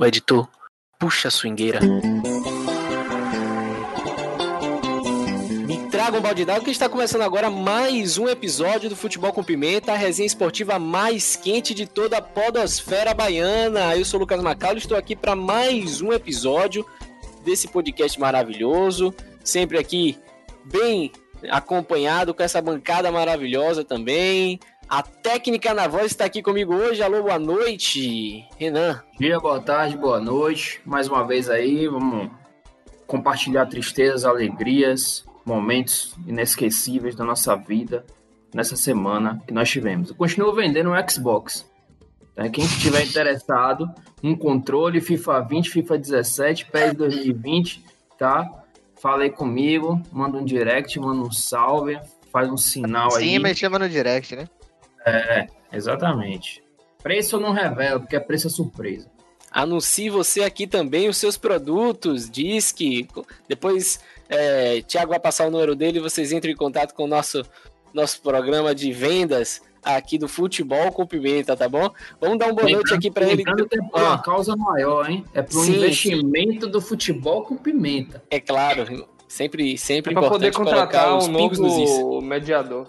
O editor, puxa a swingueira. Me traga um balde d'água que está começando agora mais um episódio do Futebol com Pimenta, a resenha esportiva mais quente de toda a podosfera baiana. Eu sou o Lucas Macau, estou aqui para mais um episódio desse podcast maravilhoso, sempre aqui bem acompanhado com essa bancada maravilhosa também. A técnica na voz está aqui comigo hoje. Alô, boa noite, Renan. Dia, boa tarde, boa noite. Mais uma vez aí, vamos compartilhar tristezas, alegrias, momentos inesquecíveis da nossa vida nessa semana que nós tivemos. Eu continuo vendendo um Xbox. Tá? Quem estiver interessado, um controle FIFA 20, FIFA 17, PES 2020, tá? Fala aí comigo, manda um direct, manda um salve, faz um sinal aí. Sim, mas chama no direct, né? É, exatamente. Preço eu não revelo, porque é preço é surpresa. Anuncie você aqui também os seus produtos, diz que depois é, Thiago vai passar o número dele e vocês entram em contato com o nosso, nosso programa de vendas aqui do Futebol com Pimenta, tá bom? Vamos dar uma boa noite aqui para ele. Lembrando que é por uma causa maior, hein? É para um Sim, investimento do futebol com pimenta. É claro, sempre, sempre É pra poder importante colocar contratar os um pingos nos is. novo mediador.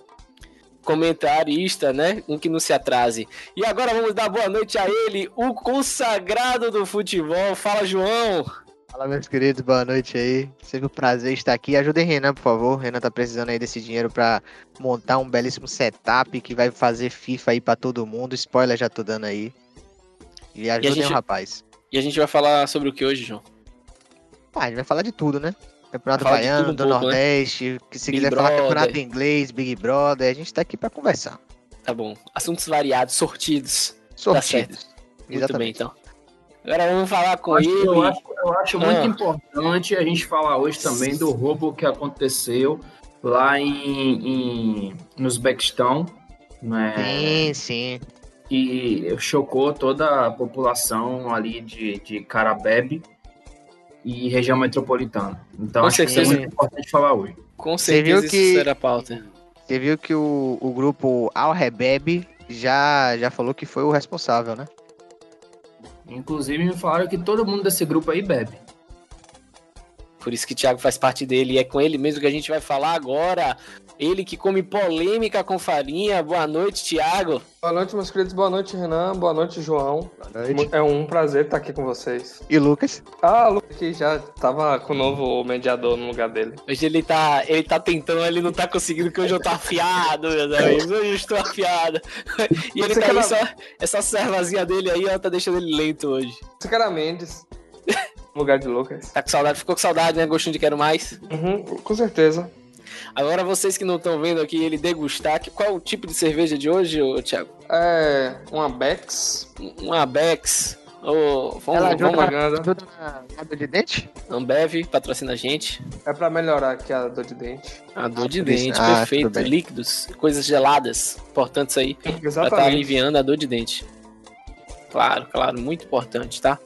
Comentarista, né? Um que não se atrase. E agora vamos dar boa noite a ele, o consagrado do futebol. Fala, João. Fala, meus queridos, boa noite aí. Sempre um prazer estar aqui. Ajudem Renan, por favor. Renan tá precisando aí desse dinheiro pra montar um belíssimo setup que vai fazer FIFA aí pra todo mundo. Spoiler já tô dando aí. E ajudem gente- o rapaz. E a gente vai falar sobre o que hoje, João? Ah, a gente vai falar de tudo, né? Campeonato Falar Baiano, um do pouco, né? Nordeste, que se Big quiser falar Brother. campeonato inglês, Big Brother, a gente tá aqui pra conversar. Tá bom. Assuntos variados, sortidos. Sortidos. Muito bem, Exatamente. então. Agora vamos falar com Acho- ele. eu, acho, eu acho muito Ah. importante a gente falar hoje também do roubo que aconteceu lá em, em no Uzbequistão, né? Sim, sim. que chocou toda a população ali de, de Carabebe e região metropolitana. Então Com acho que é certeza. muito importante falar hoje. Com Você viu certeza que- isso será pauta. Você viu que o, o grupo Al Rebebe já, já falou que foi o responsável, né? Inclusive me falaram que todo mundo desse grupo aí bebe. Por isso que o Thiago faz parte dele. E é com ele mesmo que a gente vai falar agora. Ele que come polêmica com farinha. Boa noite, Thiago. Boa noite, meus queridos. Boa noite, Renan. Boa noite, João. Boa noite. É um prazer estar aqui com vocês. E Lucas? Ah, o Lucas aqui já tava com o novo mediador no lugar dele. Hoje ele tá, ele tá tentando, ele não tá conseguindo, porque hoje eu tô afiado, meus amigos. Hoje eu estou afiado. E ele Você tá que aí era- só, essa servazinha dele aí, ó, tá deixando ele lento hoje. Sicara Mendes, lugar de Lucas. Tá com saudade, ficou com saudade, né? Gostinho de quero mais. Uhum, com certeza. Agora vocês que não estão vendo aqui ele degustar, que- qual é o tipo de cerveja de hoje, ô, Thiago? É uma Bex. Uma Bex. Ô, vamos, Ela vamos ajuda, propaganda. ajuda na na dor de dente? Ambev, patrocina a gente. É pra melhorar aqui a dor de dente. A dor de isso. dente, Ah, perfeito. Líquidos, coisas geladas, importantes aí, pra estar Exatamente. aliviando a dor de dente. Claro, claro, muito importante, tá?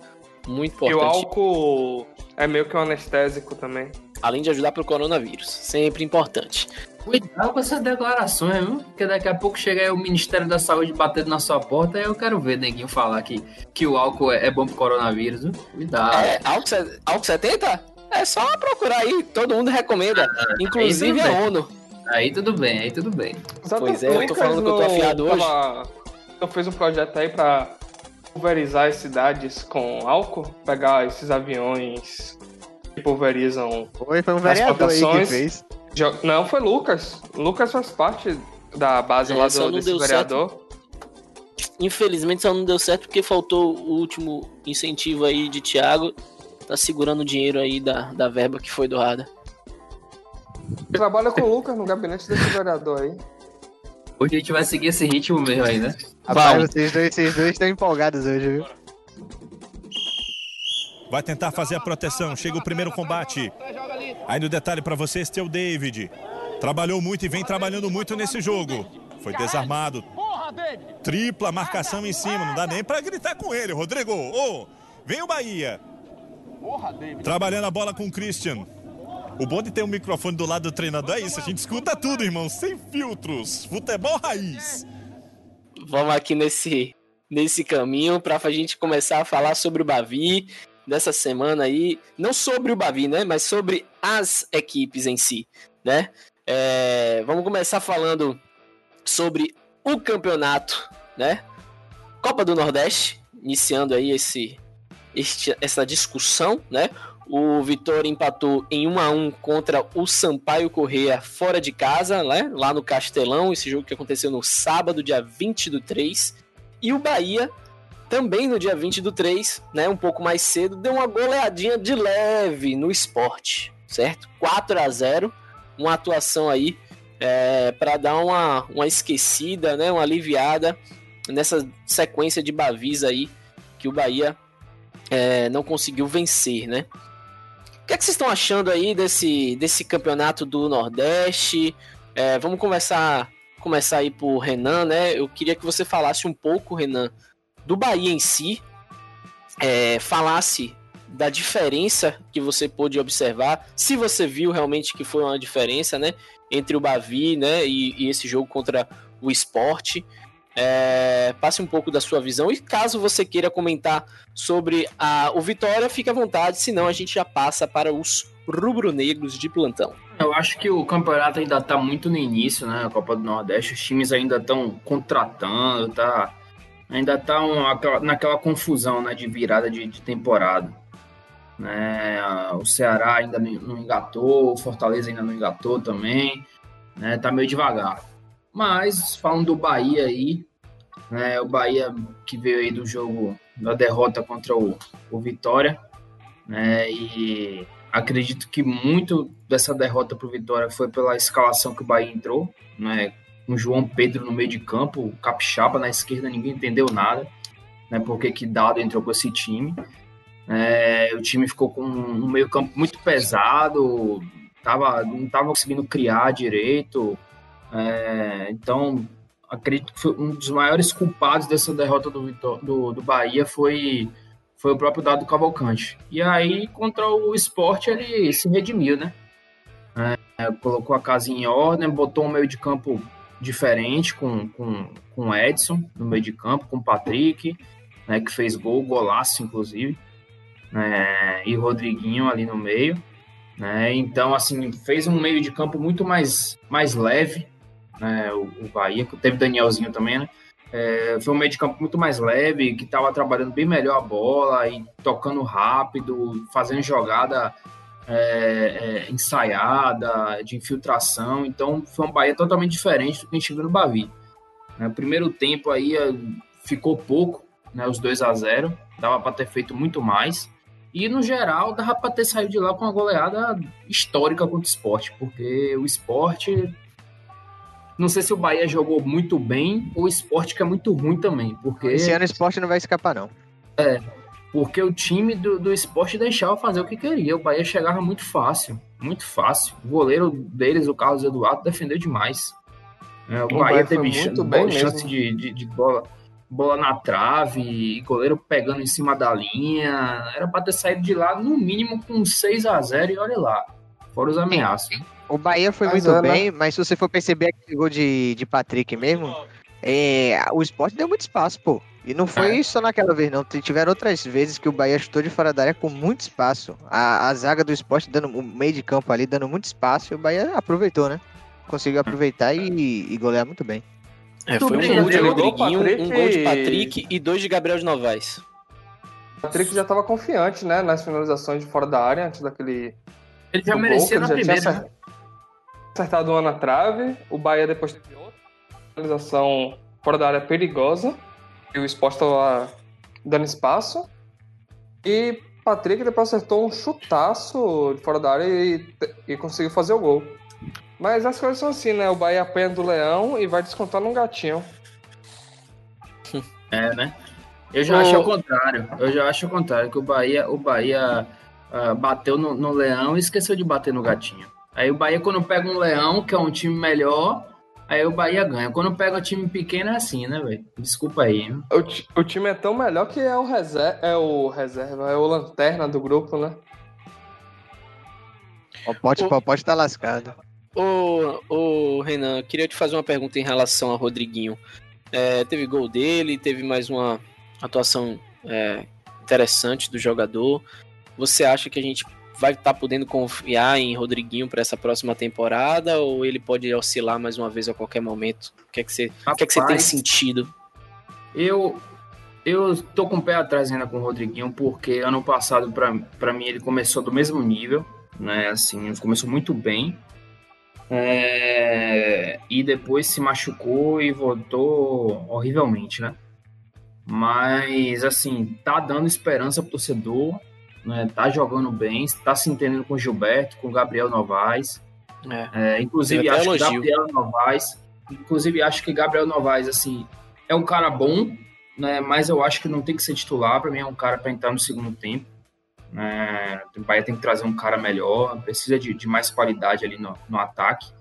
Muito E o importante. álcool é meio que um anestésico também. Além de ajudar pro coronavírus, sempre importante. Cuidado com essas declarações, viu? Porque daqui a pouco chega aí o Ministério da Saúde batendo na sua porta e eu quero ver neguinho falar que, que o álcool é é bom pro coronavírus, viu? Cuidado. É, álcool, álcool 70? É só procurar aí, todo mundo recomenda. Inclusive tudo a. ONU. Aí tudo bem, aí tudo bem. Pois é, eu tô falando que eu tô afiado hoje. Eu fiz um projeto aí pra pulverizar as cidades com álcool, pegar esses aviões que pulverizam. Foi, foi um As vereador aí que votações- fez. Jo- Não, foi Lucas. Lucas faz parte da base É, lá do, desse vereador. Infelizmente só não deu certo porque faltou o último incentivo aí de Thiago. Tá segurando o dinheiro aí da, da verba que foi doada. Trabalha com o Lucas no gabinete desse vereador aí. Hoje a gente vai seguir esse ritmo mesmo aí, né? Rapaz, vocês dois, vocês dois estão empolgados hoje, viu? Vai tentar fazer a proteção. Chega o primeiro combate. Aí no detalhe pra vocês tem o David. Trabalhou muito e vem trabalhando muito nesse jogo. Foi desarmado. Tripla marcação em cima. Não dá nem pra gritar com ele, Rodrigo. Ô, vem o Bahia. Trabalhando a bola com o Christian. O bom de ter um microfone do lado do treinador é isso. A gente escuta tudo, irmão. Sem filtros. Futebol raiz. Vamos aqui nesse nesse caminho para a gente começar a falar sobre o Bavi dessa semana aí, não sobre o Bavi, né, mas sobre as equipes em si, né? É, vamos começar falando sobre o campeonato, né? Copa do Nordeste, iniciando aí esse, este, essa discussão, né? O Vitória empatou em 1 a 1 contra o Sampaio Correia fora de casa, né? lá no Castelão, esse jogo que aconteceu no sábado, dia 20 do 3. E o Bahia, também no dia 20 do 3, né, um pouco mais cedo, deu uma goleadinha de leve no esporte, certo? 4 a 0 uma atuação aí é, para dar uma, uma esquecida, né, uma aliviada nessa sequência de Bavis aí que o Bahia é, não conseguiu vencer, né? O que, é que vocês estão achando aí desse, desse campeonato do Nordeste? É, vamos começar, começar aí por Renan, né? Eu queria que você falasse um pouco, Renan, do Bahia em si, é, falasse da diferença que você pôde observar, se você viu realmente que foi uma diferença, né, entre o Bavi, né, e, e esse jogo contra o Esporte. É, passe um pouco da sua visão e caso você queira comentar sobre a, o Vitória, fique à vontade, senão a gente já passa para os rubro-negros de plantão. Eu acho que o campeonato ainda está muito no início, né? A Copa do Nordeste, os times ainda estão contratando, tá? Ainda tá naquela confusão, né? De virada de, de temporada. Né? O Ceará ainda não engatou, o Fortaleza ainda não engatou também, né? Tá meio devagar. Mas, falando do Bahia aí, né, o Bahia que veio aí do jogo da derrota contra o, o Vitória, né, e acredito que muito dessa derrota para o Vitória foi pela escalação que o Bahia entrou, né, com João Pedro no meio de campo, Capixaba na esquerda, ninguém entendeu nada, né, porque que Dado entrou com esse time. É, o time ficou com um meio campo muito pesado, tava, não estava conseguindo criar direito, é, então, acredito que um dos maiores culpados dessa derrota do, do, do Bahia foi, foi o próprio Dado Cavalcante. E aí, contra o esporte, ele se redimiu, né? É, colocou a casa em ordem, botou um meio de campo diferente com, com, com Edson no meio de campo, com Patrick, né, que fez gol, golaço, inclusive, né, e Rodriguinho ali no meio. Né, então, assim, fez um meio de campo muito mais, mais leve, né, o, o Bahia, que teve Danielzinho também, né? É, foi um meio de campo muito mais leve, que estava trabalhando bem melhor a bola e tocando rápido, fazendo jogada é, é, ensaiada, de infiltração. Então foi um Bahia totalmente diferente do que a gente viu no Bavi. No né, primeiro tempo aí é, ficou pouco, né, os 2 a 0 dava para ter feito muito mais. E no geral dava para ter saído de lá com uma goleada histórica contra o esporte, porque o esporte não sei se o Bahia jogou muito bem ou o esporte que é muito ruim também. Porque... Esse ano o esporte não vai escapar, não. É, porque o time do, do esporte deixava fazer o que queria. O Bahia chegava muito fácil, muito fácil. O goleiro deles, o Carlos Eduardo, defendeu demais. É, o, o, Bahia, Bahia teve muito bem chance de, de, de, bola, bola na trave, goleiro pegando em cima da linha. Era para ter saído de lá no mínimo com 6 a 0 e olha lá. Fora os ameaços. O Bahia foi mas muito bem, mas se você for perceber aquele gol de, de Patrick mesmo, é, o esporte deu muito espaço, pô. E não foi é. só naquela vez, não. Tiveram outras vezes que o Bahia chutou de fora da área com muito espaço. A, a zaga do esporte dando o meio de campo ali, dando muito espaço, e o Bahia aproveitou, né? Conseguiu aproveitar e, e golear muito bem. É, foi um gol de Rodriguinho, um gol de Patrick e dois de Gabriel de Novaes. O Patrick já estava confiante, né, nas finalizações de fora da área, antes daquele. Ele já merecia na primeira acertado uma na trave. O Bahia depois teve outra finalização fora da área perigosa. E o Sport estava dando espaço. E Patrick depois acertou um chutaço de fora da área e, e conseguiu fazer o gol. Mas as coisas são assim, né? O Bahia apanha do Leão e vai descontar num gatinho. É, né? Eu já o... acho o contrário. Eu já acho o contrário, que o Bahia, o Bahia uh, bateu no, no Leão e esqueceu de bater no gatinho. Aí o Bahia, quando pega um Leão, que é um time melhor, aí o Bahia ganha. Quando pega um time pequeno, é assim, né, velho? Desculpa aí. O, o, time é tão melhor que é o, reserva, é o reserva, é o lanterna do grupo, né? O pote, o pote tá lascado. Ô, ô, Renan, queria te fazer uma pergunta em relação a Rodriguinho. É, teve gol dele, teve mais uma atuação é, interessante do jogador. Você acha que a gente vai estar tá podendo confiar em Rodriguinho para essa próxima temporada ou ele pode oscilar mais uma vez a qualquer momento? O que é que você, o que é que você tem sentido? Eu eu tô com o pé atrás ainda com o Rodriguinho porque ano passado para mim ele começou do mesmo nível, né? Assim, começou muito bem. É, e depois se machucou e voltou horrivelmente, né? Mas, assim, tá dando esperança pro torcedor, né? Tá jogando bem, tá se entendendo com o Gilberto, com o Gabriel Novaes. É. É, inclusive, acho elogio. que Gabriel Novaes, inclusive, acho que Gabriel Novaes, assim, é um cara bom, né? Mas eu acho que não tem que ser titular, para mim é um cara para entrar no segundo tempo. Né? O Bahia tem que trazer um cara melhor, precisa de, de mais qualidade ali no, no ataque.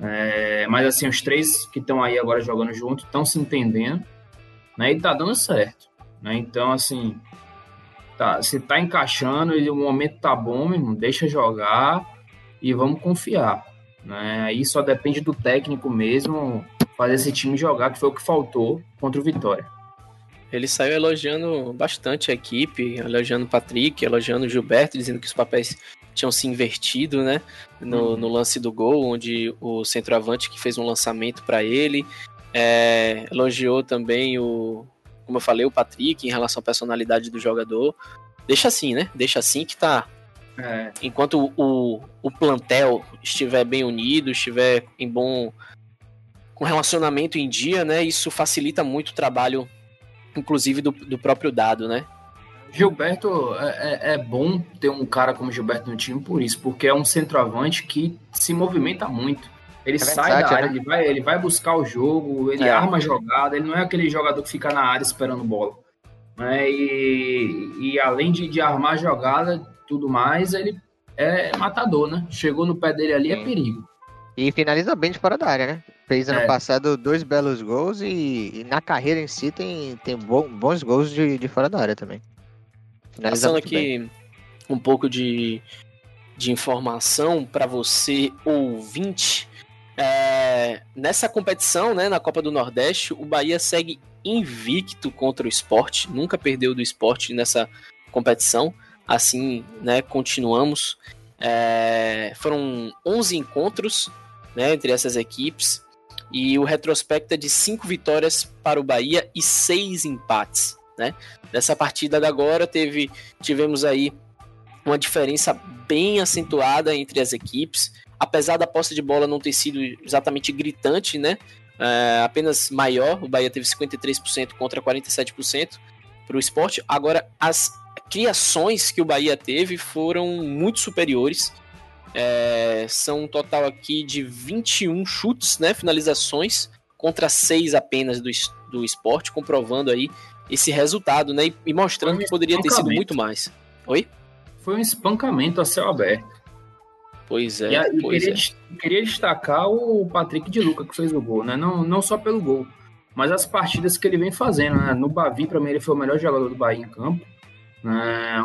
É, mas assim, os três que estão aí agora jogando junto estão se entendendo, né? E tá dando certo, né? Então, assim, tá, se tá encaixando e o momento tá bom, irmão, deixa jogar e vamos confiar, né? Aí só depende do técnico mesmo fazer esse time jogar, que foi o que faltou contra o Vitória. Ele saiu elogiando bastante a equipe, elogiando o Patrick, elogiando o Gilberto, dizendo que os papéis tinham se invertido, né? No, uhum. no lance do gol, onde o centroavante que fez um lançamento para ele. É, elogiou também o, como eu falei, o Patrick em relação à personalidade do jogador. Deixa assim, né? Deixa assim que tá. É. Enquanto o, o plantel estiver bem unido, estiver em bom. com relacionamento em dia, né? Isso facilita muito o trabalho inclusive do, do próprio dado, né? Gilberto é, é, é, bom ter um cara como Gilberto no time por isso, porque é um centroavante que se movimenta muito. Ele é sai verdade, da área, né? ele, vai, ele vai buscar o jogo, ele é. arma a jogada, ele não é aquele jogador que fica na área esperando bola. Né? E, e além de, de armar a jogada tudo mais, ele é matador, né? Chegou no pé dele ali, é Sim. é perigo. E finaliza bem de fora da área, né? Fez ano é. passado dois belos gols e, e, na carreira em si tem, tem bons gols de, de fora da área também. Finaliza Passando aqui bem. um pouco de, de informação para você ouvinte. É, nessa competição, né, na Copa do Nordeste, o Bahia segue invicto contra o esporte, nunca perdeu do esporte nessa competição. Assim, né, continuamos. É, foram 11 encontros né, entre essas equipes. E o retrospecto é de cinco vitórias para o Bahia e seis empates. Né? Nessa partida da agora teve, tivemos aí uma diferença bem acentuada entre as equipes. Apesar da posse de bola não ter sido exatamente gritante, né? É, apenas maior, o Bahia teve 53% contra 47% para o esporte. Agora, as criações que o Bahia teve foram muito superiores. É, são um total aqui de 21 chutes, né, finalizações, contra 6 apenas do, do esporte, comprovando aí esse resultado, né, e, mostrando um que poderia ter sido muito mais. Oi? Foi um espancamento a céu aberto. Pois é. E, pois queria, é. queria destacar o Patrick de Luca que fez o gol, né? Não, não só pelo gol, mas as partidas que ele vem fazendo, né? No Bavi, para mim, ele foi o melhor jogador do Bahia em campo. Né?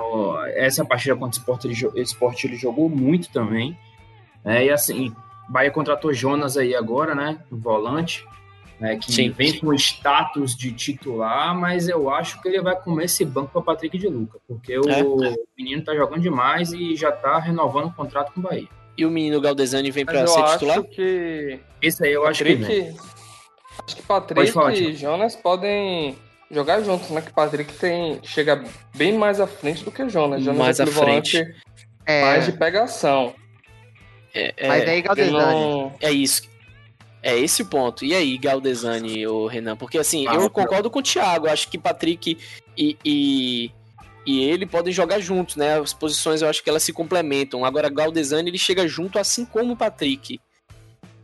Essa partida contra o Sport ele, Sport ele jogou muito também. Né? E assim, Bahia contratou Jonas aí agora, né? Volante. Né, que Sim. vem com status de titular, mas eu acho que ele vai comer esse banco para Patrick de Luca, porque o é. menino tá jogando demais e já tá renovando o contrato com o Bahia. E o menino Galdesani vem para ser titular? Acho que esse aí eu Patrick, acho que vem. Acho que Patrick falar, e Jonas podem jogar juntos, né? Que Patrick tem, chega bem mais à frente do que o Jonas. Jonas mais é à frente. É... Mais de pegação. É, é, Mas aí, Galdesani. Não... É isso. É esse o ponto. E aí, Galdesani, o Renan? Porque assim, ah, eu concordo com o Thiago. Acho que Patrick e, e, e, ele podem jogar juntos, né? As posições eu acho que elas se complementam. Agora, Galdesani ele chega junto, assim como o Patrick.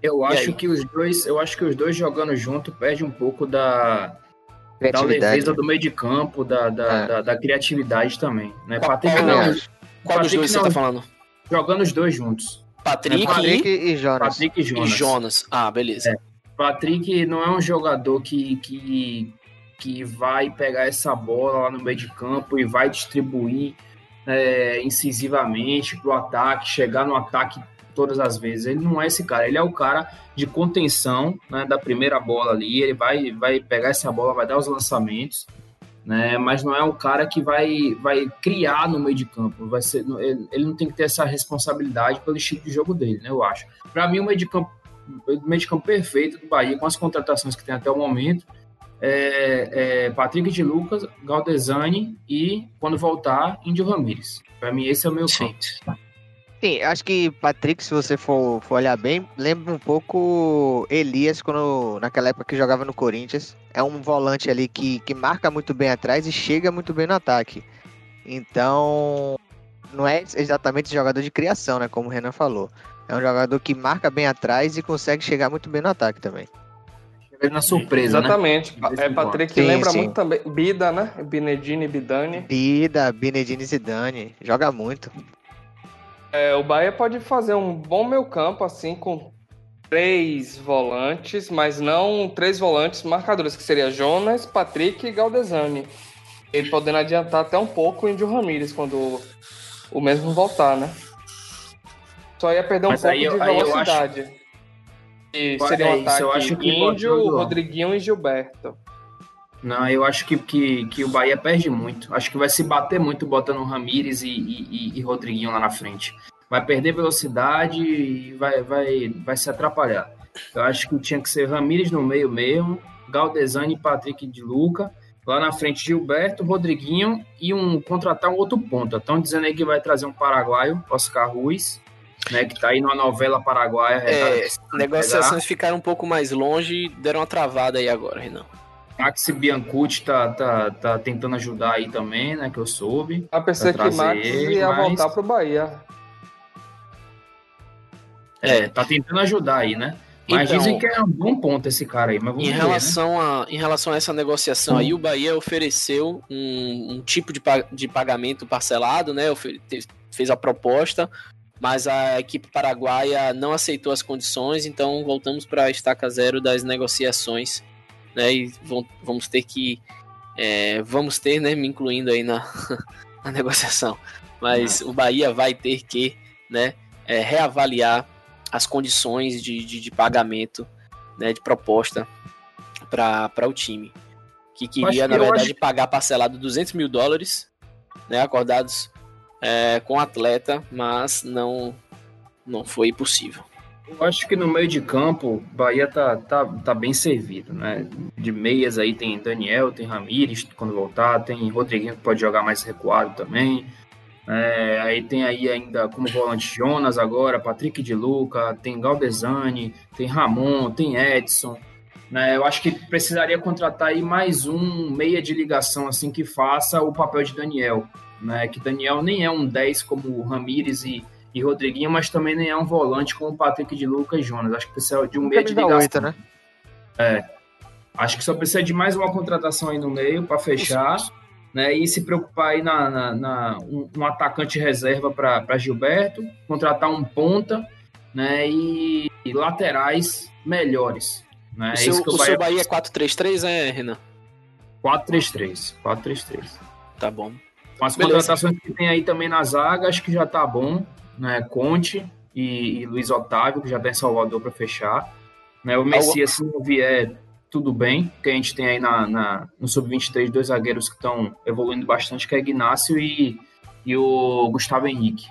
Eu acho que os dois, eu acho que os dois jogando junto perde um pouco da da leveza do meio de campo, da, da, é. da, da criatividade também. Né? Qual, Patrick não. Qual Patrick dos dois não, você tá falando? Jogando os dois juntos. Patrick, né? Patrick e, e, Jonas. Patrick e Jonas. E Jonas. Ah, beleza. É. Patrick não é um jogador que, que, que vai pegar essa bola lá no meio de campo e vai distribuir é, incisivamente pro ataque, chegar no ataque todas as vezes. Ele não é esse cara, ele é o cara de contenção né, da primeira bola ali. Ele vai, vai pegar essa bola, vai dar os lançamentos, né? Mas não é um cara que vai, vai criar no meio de campo. Vai ser, ele, não tem que ter essa responsabilidade pelo estilo de jogo dele, né? Eu acho. Para mim, o meio de campo, o meio de campo perfeito do Bahia, com as contratações que tem até o momento, é, é Patrick de Lucas, Galdesani e, quando voltar, Índio Ramírez. Para mim, esse é o meu Sim. campo. Sim, acho que Patrick, se você for, for olhar bem, lembra um pouco Elias quando naquela época que jogava no Corinthians. É um volante ali que, que marca muito bem atrás e chega muito bem no ataque. Então, não é exatamente jogador de criação, né? Como o Renan falou. É um jogador que marca bem atrás e consegue chegar muito bem no ataque também. Chega na surpresa, né? Exatamente. Em É. Patrick Sim, lembra sim. muito também. Bida, né? Binedini, Bidani. Bida, Binedine Zidane, joga muito. É, o Bahia pode fazer um bom meio campo, assim, com três volantes, mas não três volantes marcadores, que seria Jonas, Patrick e Galdesani. Ele podendo adiantar até um pouco o Índio Ramírez quando o mesmo voltar, né? Só ia perder um Mas pouco aí de aí eu velocidade. E Olha, seria um isso, eu ataque acho que Índio, Rodriguinho e Gilberto. Não, eu acho que, que, que o Bahia perde muito. Acho que vai se bater muito botando o Ramires e, e, e- Rodriguinho lá na frente. Vai perder velocidade e vai, vai, vai se atrapalhar. Eu acho que tinha que ser Ramires no meio mesmo, Galdesani e Patrick de Luca. Lá na frente, Gilberto, Rodriguinho e um contratar um outro ponta. Estão dizendo aí que vai trazer um paraguaio, Oscar Ruiz, né, que tá aí numa novela paraguaia. É, negociações ficaram um pouco mais longe e deram uma travada aí agora, Renan. Maxi Biancucci tá, tá, tá tentando ajudar aí também, né? Que eu soube. A pensei Vai que Max ele, ia mas- voltar pro Bahia. É, tá tentando ajudar aí, né? Mas Então- dizem que é um bom ponto esse cara aí, mas vamos Em ver, né? relação, a, em relação a essa negociação aí, o Bahia ofereceu um, um tipo de, de pagamento parcelado, né? Fez a proposta, mas a equipe paraguaia não aceitou as condições, então voltamos para a estaca zero das negociações, né? E vão- vamos ter que. é, vamos ter, né? Me incluindo aí na, na negociação. Mas o Bahia vai ter que, né? é, reavaliar as condições de, de, de pagamento né, de proposta para o time. Que queria, que na verdade, acho- pagar parcelado 200 mil dólares, né, acordados é, com o atleta, mas não, não foi possível. Eu acho que no meio de campo, Bahia tá, tá, tá bem servido, né? De meias aí tem Daniel, tem Ramires quando voltar, tem Rodriguinho que pode jogar mais recuado também. É, aí tem aí ainda como volante Jonas agora, Patrick de Luca, tem Galdesani, tem Ramon, tem Edson. Né? Eu acho que precisaria contratar aí mais um meia de ligação assim que faça o papel de Daniel. Né? Que Daniel nem é um 10 como Ramires e, e Rodriguinho, mas também nem é um volante como o Patrick de Luca e Jonas. Acho que precisa de um meia de ligação. 8, né? Acho que só precisa de mais uma contratação aí no meio para fechar, né? E se preocupar aí na, na- na- um, um atacante reserva para Gilberto, contratar um ponta, né? E, e laterais melhores. Né? o É seu, o o seu Bahia Bahia é 4-3-3, é, Renan? 4-3-3. 4-3-3. Tá bom. Com as Beleza. contratações que tem aí também na zaga, acho que já tá bom, né? Conte e, e Luiz Otávio, que já tá em Salvador para fechar. Né? O Messias, se não vier, tudo bem, porque a gente tem aí na, na- no Sub-23 dois zagueiros que estão evoluindo bastante, que é Ignácio e, e o Gustavo Henrique.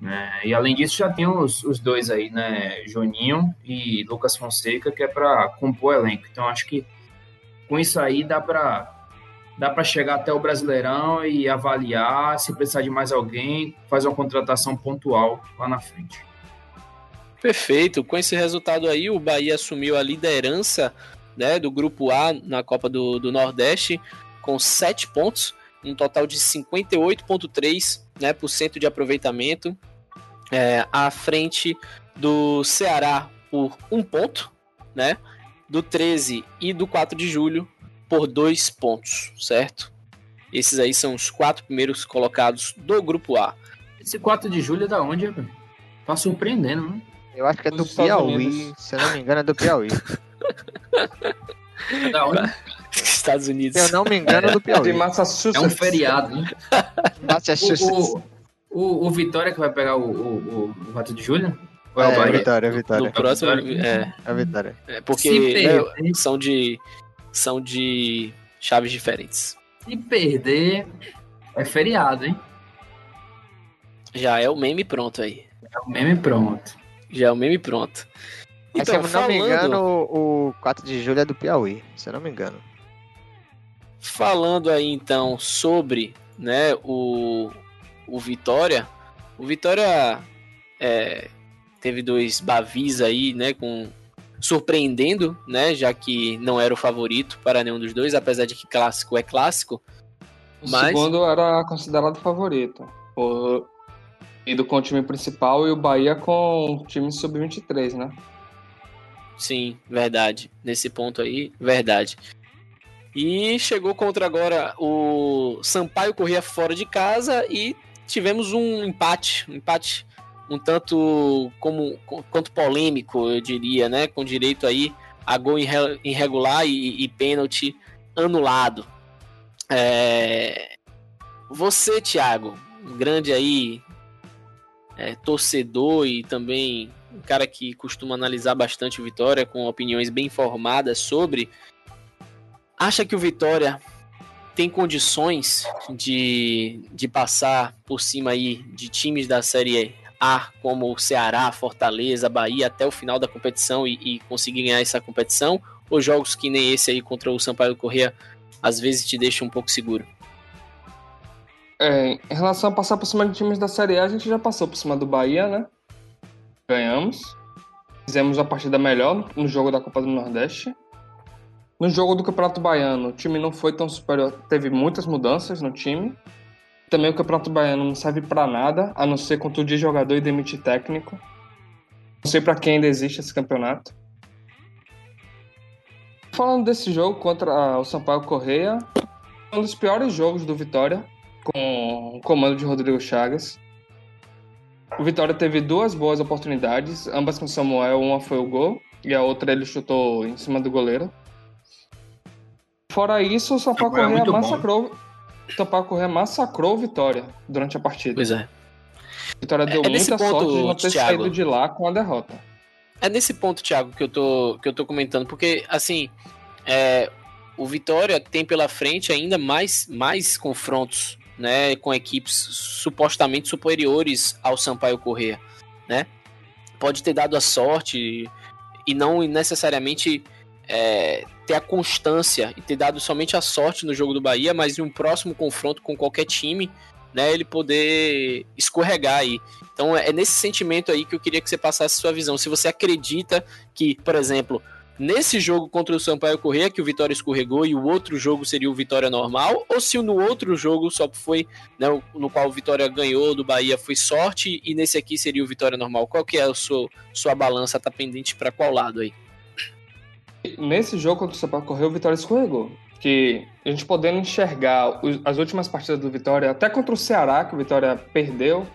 né? E além disso, já tem os, os dois aí, né? Joninho e Lucas Fonseca, que é para compor o elenco. Então, acho que com isso aí dá para dá para chegar até o Brasileirão e avaliar se precisar de mais alguém, fazer uma contratação pontual lá na frente. Perfeito. Com esse resultado aí, o Bahia assumiu a liderança né, do Grupo A na Copa do, do Nordeste com 7 pontos, um total de 58,3% né, por cento de aproveitamento, é, à frente do Ceará por um ponto, né, do 13 e do 4 de julho por dois pontos, certo? Esses aí são os quatro primeiros colocados do Grupo A. Esse 4 de julho é da onde, velho? Tá surpreendendo, né? Eu acho que é do Estados Piauí. Unidos. Se eu não me engano, é do Piauí. É da onde? Estados Unidos. Se eu não me engano, é do De Piauí. Massachusetts. É um feriado, né? Massachusetts. O, o, o, o Vitória que vai pegar o, o, o 4 de julho? Ou é o É, Bahia? vitória, vitória. No próximo, Vitória. é, A vitória. é porque né, são de são de chaves diferentes. Se perder, é feriado, hein? Já é o meme pronto aí. É o meme pronto. Já é o meme pronto. Mas, Então, se eu não me falando- engano, o o 4 de julho é do Piauí, se eu não me engano. Falando aí então sobre né, o, o Vitória, o Vitória é, teve dois Bavis aí, né, com surpreendendo, né, já que não era o favorito para nenhum dos dois, apesar de que clássico é clássico. O Mas- segundo era considerado favorito. Por ido com o time principal e o Bahia com o time sub-23, né? Sim, verdade. Nesse ponto aí, verdade. E chegou contra agora o Sampaio Corrêa fora de casa e tivemos um empate, um empate um tanto como quanto polêmico, eu diria, né, com direito aí a gol irre- irregular e, e pênalti anulado. É, Você, Thiago, um grande aí é, torcedor e também um cara que costuma analisar bastante o Vitória com opiniões bem formadas sobre. Acha que o Vitória tem condições de, de passar por cima aí de times da Série A, como o Ceará, Fortaleza, Bahia, até o final da competição e, e conseguir ganhar essa competição? Ou jogos que nem esse aí contra o Sampaio Corrêa às vezes te deixam um pouco seguro? É, em relação a passar por cima de times da Série A, a gente já passou por cima do Bahia, né? Ganhamos. Fizemos a partida melhor no jogo da Copa do Nordeste. No jogo do Campeonato Baiano, o time não foi tão superior, teve muitas mudanças no time. Também o Campeonato Baiano não serve pra nada, a não ser contundir jogador e demitir técnico. Não sei pra quem ainda existe esse campeonato. Falando desse jogo contra o Sampaio Correia, um dos piores jogos do Vitória, com o comando de Rodrigo Chagas. O Vitória teve duas boas oportunidades, ambas com Samuel, uma foi o gol e a outra ele chutou em cima do goleiro. Fora isso, o Sampaio é Correia muito bom. Massacrou, o Sampaio Correia massacrou o Vitória durante a partida. Pois é. Vitória deu É nesse muita ponto, sorte de não ter Thiago. saído de lá com a derrota. É nesse ponto, Thiago, que eu tô, que eu tô comentando, porque, assim, é, o Vitória tem pela frente ainda mais, mais confrontos, né, com equipes supostamente superiores ao Sampaio Corrêa, né? Pode ter dado a sorte e não necessariamente é, ter a constância e ter dado somente a sorte no jogo do Bahia, mas em um próximo confronto com qualquer time, né, ele poder escorregar aí. Então é nesse sentimento aí que eu queria que você passasse sua visão. Se você acredita que, por exemplo, nesse jogo contra o Sampaio Corrêa, que o Vitória escorregou e o outro jogo seria o Vitória normal, ou se no outro jogo só foi, né, no qual o Vitória ganhou do Bahia foi sorte e nesse aqui seria o Vitória normal. Qual que é a sua, sua balança? Tá pendente para qual lado aí? Nesse jogo contra o Sampaio Correia, o Vitória escorregou. Que a gente podendo enxergar as últimas partidas do Vitória, até contra o Ceará, que o Vitória perdeu,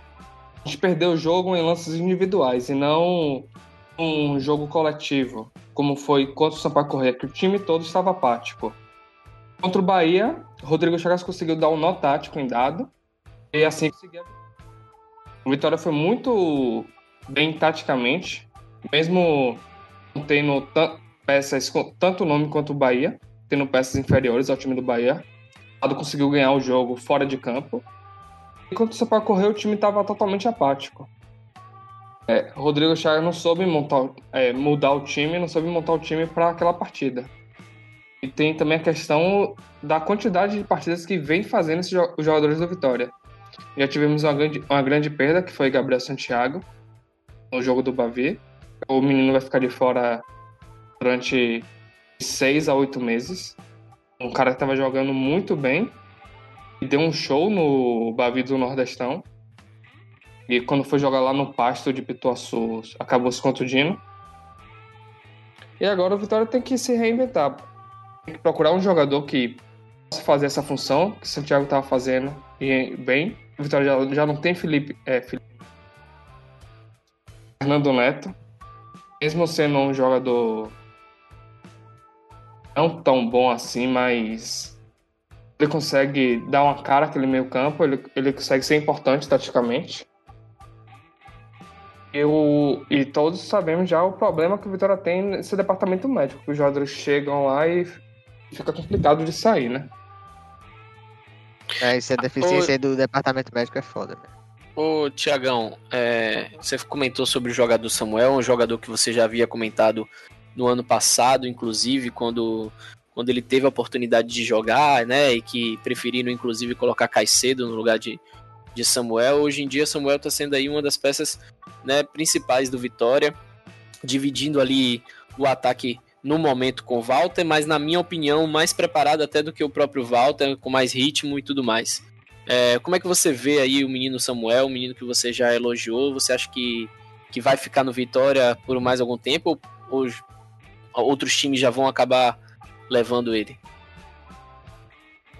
a gente perdeu o jogo em lances individuais e não um jogo coletivo, como foi contra o Sampaio Correia, que o time todo estava apático. Contra o Bahia, Rodrigo Chagas conseguiu dar um nó tático em dado e assim conseguiu. O Vitória foi muito bem taticamente, mesmo não tendo peças tanto o nome quanto o Bahia, tendo peças inferiores ao time do Bahia. O Lado conseguiu ganhar o jogo fora de campo. Enquanto o Sampaio correr, o time estava totalmente apático. É, Rodrigo Chagas não soube montar, é, mudar o time, não soube montar o time para aquela partida. E tem também a questão da quantidade de partidas que vem fazendo jo- os jogadores do Vitória. Já tivemos uma grande, uma grande perda, que foi Gabriel Santiago, no jogo do Bavi. O menino vai ficar de fora durante seis a oito meses. Um cara que estava jogando muito bem e deu um show no Bavi do Nordestão. E quando foi jogar lá no pasto de Pituaçu, acabou se contundindo. E agora o Vitória tem que se reinventar. Tem que procurar um jogador que possa fazer essa função que o Santiago estava fazendo e bem. O Vitória já, já não tem Felipe, é, Felipe- Fernando Neto. Mesmo sendo um jogador não tão bom assim, mas ele consegue dar uma cara àquele meio campo, ele, ele consegue ser importante taticamente. Eu, e todos sabemos já o problema que o Vitória tem nesse departamento médico. que Os jogadores chegam lá e fica complicado de sair, né? É, isso é deficiência aí do departamento médico é foda, né? Ô, Tiagão, é, você comentou sobre o jogador Samuel, um jogador que você já havia comentado no ano passado, inclusive, quando, quando ele teve a oportunidade de jogar, né? E que preferiram, inclusive, colocar Caicedo no lugar de, de Samuel. Hoje em dia, Samuel está sendo aí uma das peças né, principais do Vitória, dividindo ali o ataque no momento com o Walter, mas na minha opinião, mais preparado até do que o próprio Walter, com mais ritmo e tudo mais. É, como é que você vê aí o menino Samuel, o menino que você já elogiou? Você acha que, que vai ficar no Vitória por mais algum tempo ou, ou outros times já vão acabar levando ele?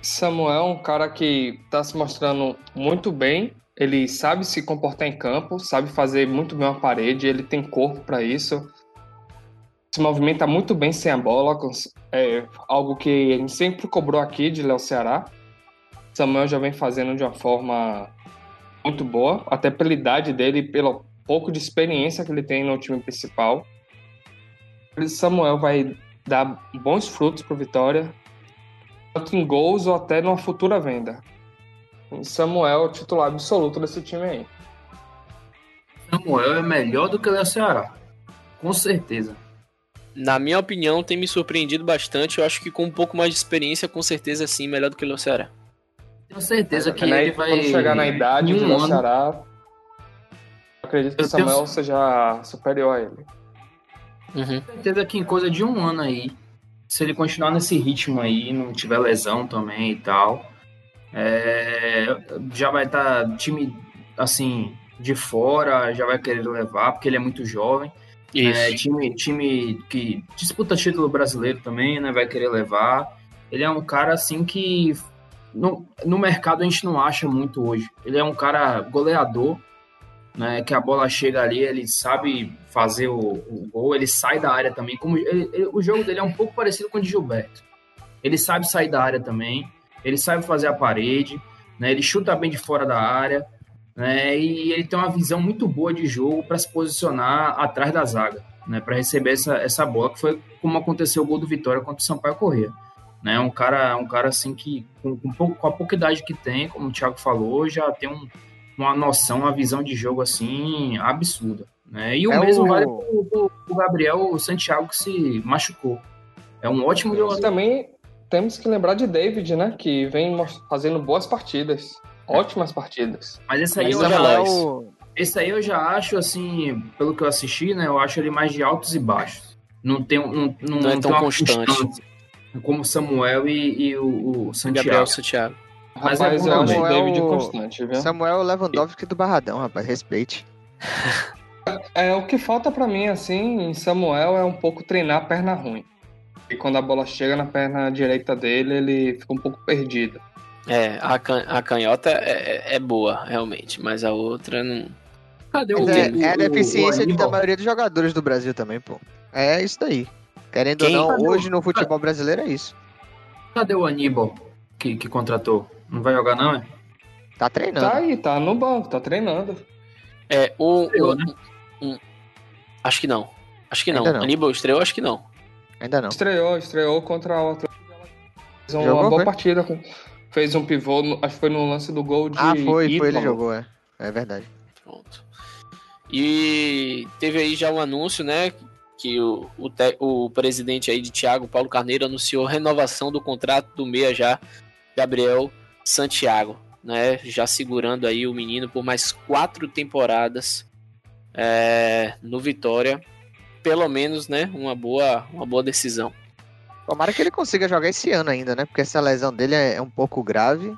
Samuel é um cara que está se mostrando muito bem. Ele sabe se comportar em campo, sabe fazer muito bem uma parede, ele tem corpo para isso. Se movimenta muito bem sem a bola, é algo que a gente sempre cobrou aqui de Léo Ceará. Samuel já vem fazendo de uma forma muito boa, até pela idade dele, pelo pouco de experiência que ele tem no time principal. Samuel vai dar bons frutos para Vitória, tanto em gols ou até numa futura venda. Samuel é o titular absoluto desse time aí. Samuel é melhor do que o Ceará. Com certeza. Na minha opinião, tem me surpreendido bastante. Eu acho que com um pouco mais de experiência, com certeza sim, melhor do que o Ceará. Tenho certeza que né, ele vai. Quando chegar na idade em do um Léo Ceará, acredito que Eu o Samuel tenho- seja superior a ele. Uhum. certeza que em coisa de um ano aí, se ele continuar nesse ritmo aí, não tiver lesão também e tal, é, já vai estar time assim de fora, já vai querer levar porque ele é muito jovem. Isso. É, time, time que disputa título brasileiro também, né? Vai querer levar. Ele é um cara assim que no, no mercado a gente não acha muito hoje. Ele é um cara goleador, né? Que a bola chega ali, ele sabe fazer o, o gol, ele sai da área também. Como ele- ele- o jogo dele é um pouco parecido com o de Gilberto. Ele sabe sair da área também, ele sabe fazer a parede, né? Ele chuta bem de fora da área né? E ele tem uma visão muito boa de jogo para se posicionar atrás da zaga, né? Para receber essa, essa bola, que foi como aconteceu o gol do Vitória contra o Sampaio Corrêa. Né? Um cara, um cara assim que com, com, pouco- com a pouca idade que tem, como o Thiago falou, já tem um- uma noção, uma visão de jogo assim absurda. Né? E o É mesmo o- vale pro, pro- pro Gabriel Santiago que se machucou. É um ótimo E jogador. também temos que lembrar de David, né? Que vem fazendo boas partidas. Ótimas partidas. Mas esse aí Mas eu é já. Samuel, Esse aí eu já acho, assim, pelo que eu assisti, né? Eu acho ele mais de altos e baixos. Não tem, um- não, não, Não é tão constante. Como o Samuel e, e o, o Santiago. Gabriel Santiago. Mas é Rapaz, bom é, um também. David Samuel- constante, viu? Samuel Lewandowski do Barradão, rapaz. Respeite. É, o que falta pra mim, assim, em Samuel é um pouco treinar a perna ruim. E quando a bola chega na perna direita dele, ele fica um pouco perdido. É, a, can- a canhota é, é- é boa, realmente, mas a outra não. Cadê o, é, o- é a deficiência o da maioria dos jogadores do Brasil também, pô. É isso daí. Querendo Quem? ou não, Cadê o- hoje no futebol brasileiro é isso. Cadê o Aníbal que, que contratou? Não vai jogar, não, é? Tá treinando. Tá aí, tá no banco, tá treinando. É, o. Estreou, o- né? um- acho que não. Acho que não. Ainda não. Aníbal estreou, acho que não. Ainda não. Estreou, estreou contra o Atlético. Fez uma Jogou, boa foi? partida. com- Fez um pivô, acho que foi no lance do gol de. Ah, foi, foi, ele jogou, é. É verdade. Pronto. E teve aí já um anúncio, né? Que o, o, te- o presidente aí de Thiago, Paulo Carneiro, anunciou renovação do contrato do meia já, Gabriel Santiago, né? Já segurando aí o menino por mais quatro temporadas é, no Vitória. Pelo menos, né? Uma boa, uma boa decisão. Tomara que ele consiga jogar esse ano ainda, né? Porque essa lesão dele é um pouco grave.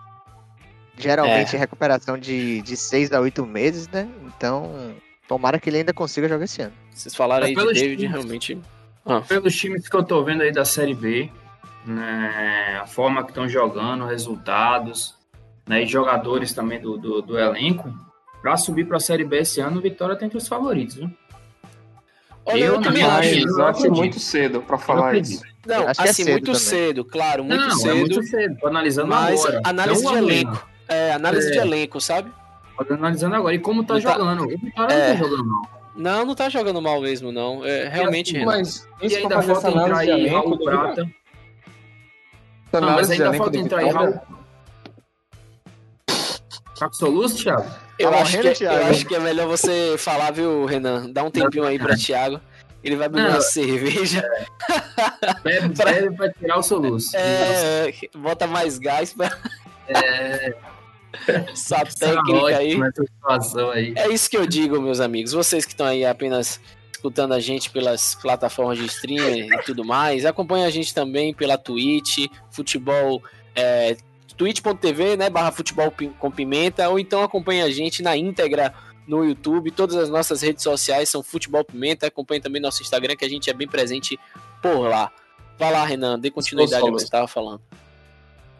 Geralmente É. recuperação de, de seis a oito meses, né? Então, tomara que ele ainda consiga jogar esse ano. Vocês falaram Mas aí de David, times. realmente. Pelos times que eu tô vendo aí da Série B, né, a forma que estão jogando, resultados, né, e jogadores também do, do, do elenco, pra subir pra Série B esse ano, o Vitória tem entre os favoritos, viu? Olha, eu, Eu, também acho. eu acho muito cedo pra Eu falar isso. Não, Acho é assim, cedo muito também. cedo, claro, muito não, cedo. é muito cedo. Tô analisando Mas agora. análise Não de elenco. É, análise É. de elenco, sabe? Tô analisando agora. E como tá Não tá- jogando. O Vitória É. não tá jogando, não. Não, não tá jogando mal mesmo, não. É, realmente, Renan. Mas E isso ainda falta entrar aí elenco Raul Prata. Essa Não, mas ainda falta entrar Raul. Tá com soluço, Thiago? Eu, Tá acho morrendo, que, eu Thiago? acho que é melhor você falar, viu, Renan? Dá um tempinho aí pra Thiago. Ele vai beber Não. uma cerveja. Bebe, bebe pra tirar o soluço. É, bota mais gás pra. Essa Tá técnica aí. aí. É isso que eu digo, meus amigos. Vocês que estão aí apenas escutando a gente pelas plataformas de streaming e tudo mais, acompanha a gente também pela Twitch, futebol, é, twitch.tv, né, barra futebol com pimenta, ou então acompanha a gente na íntegra no YouTube, todas as nossas redes sociais são Futebol Pimenta, acompanha também nosso Instagram, que a gente é bem presente por lá. Vai lá, Renan, dê continuidade ao que você estava falando.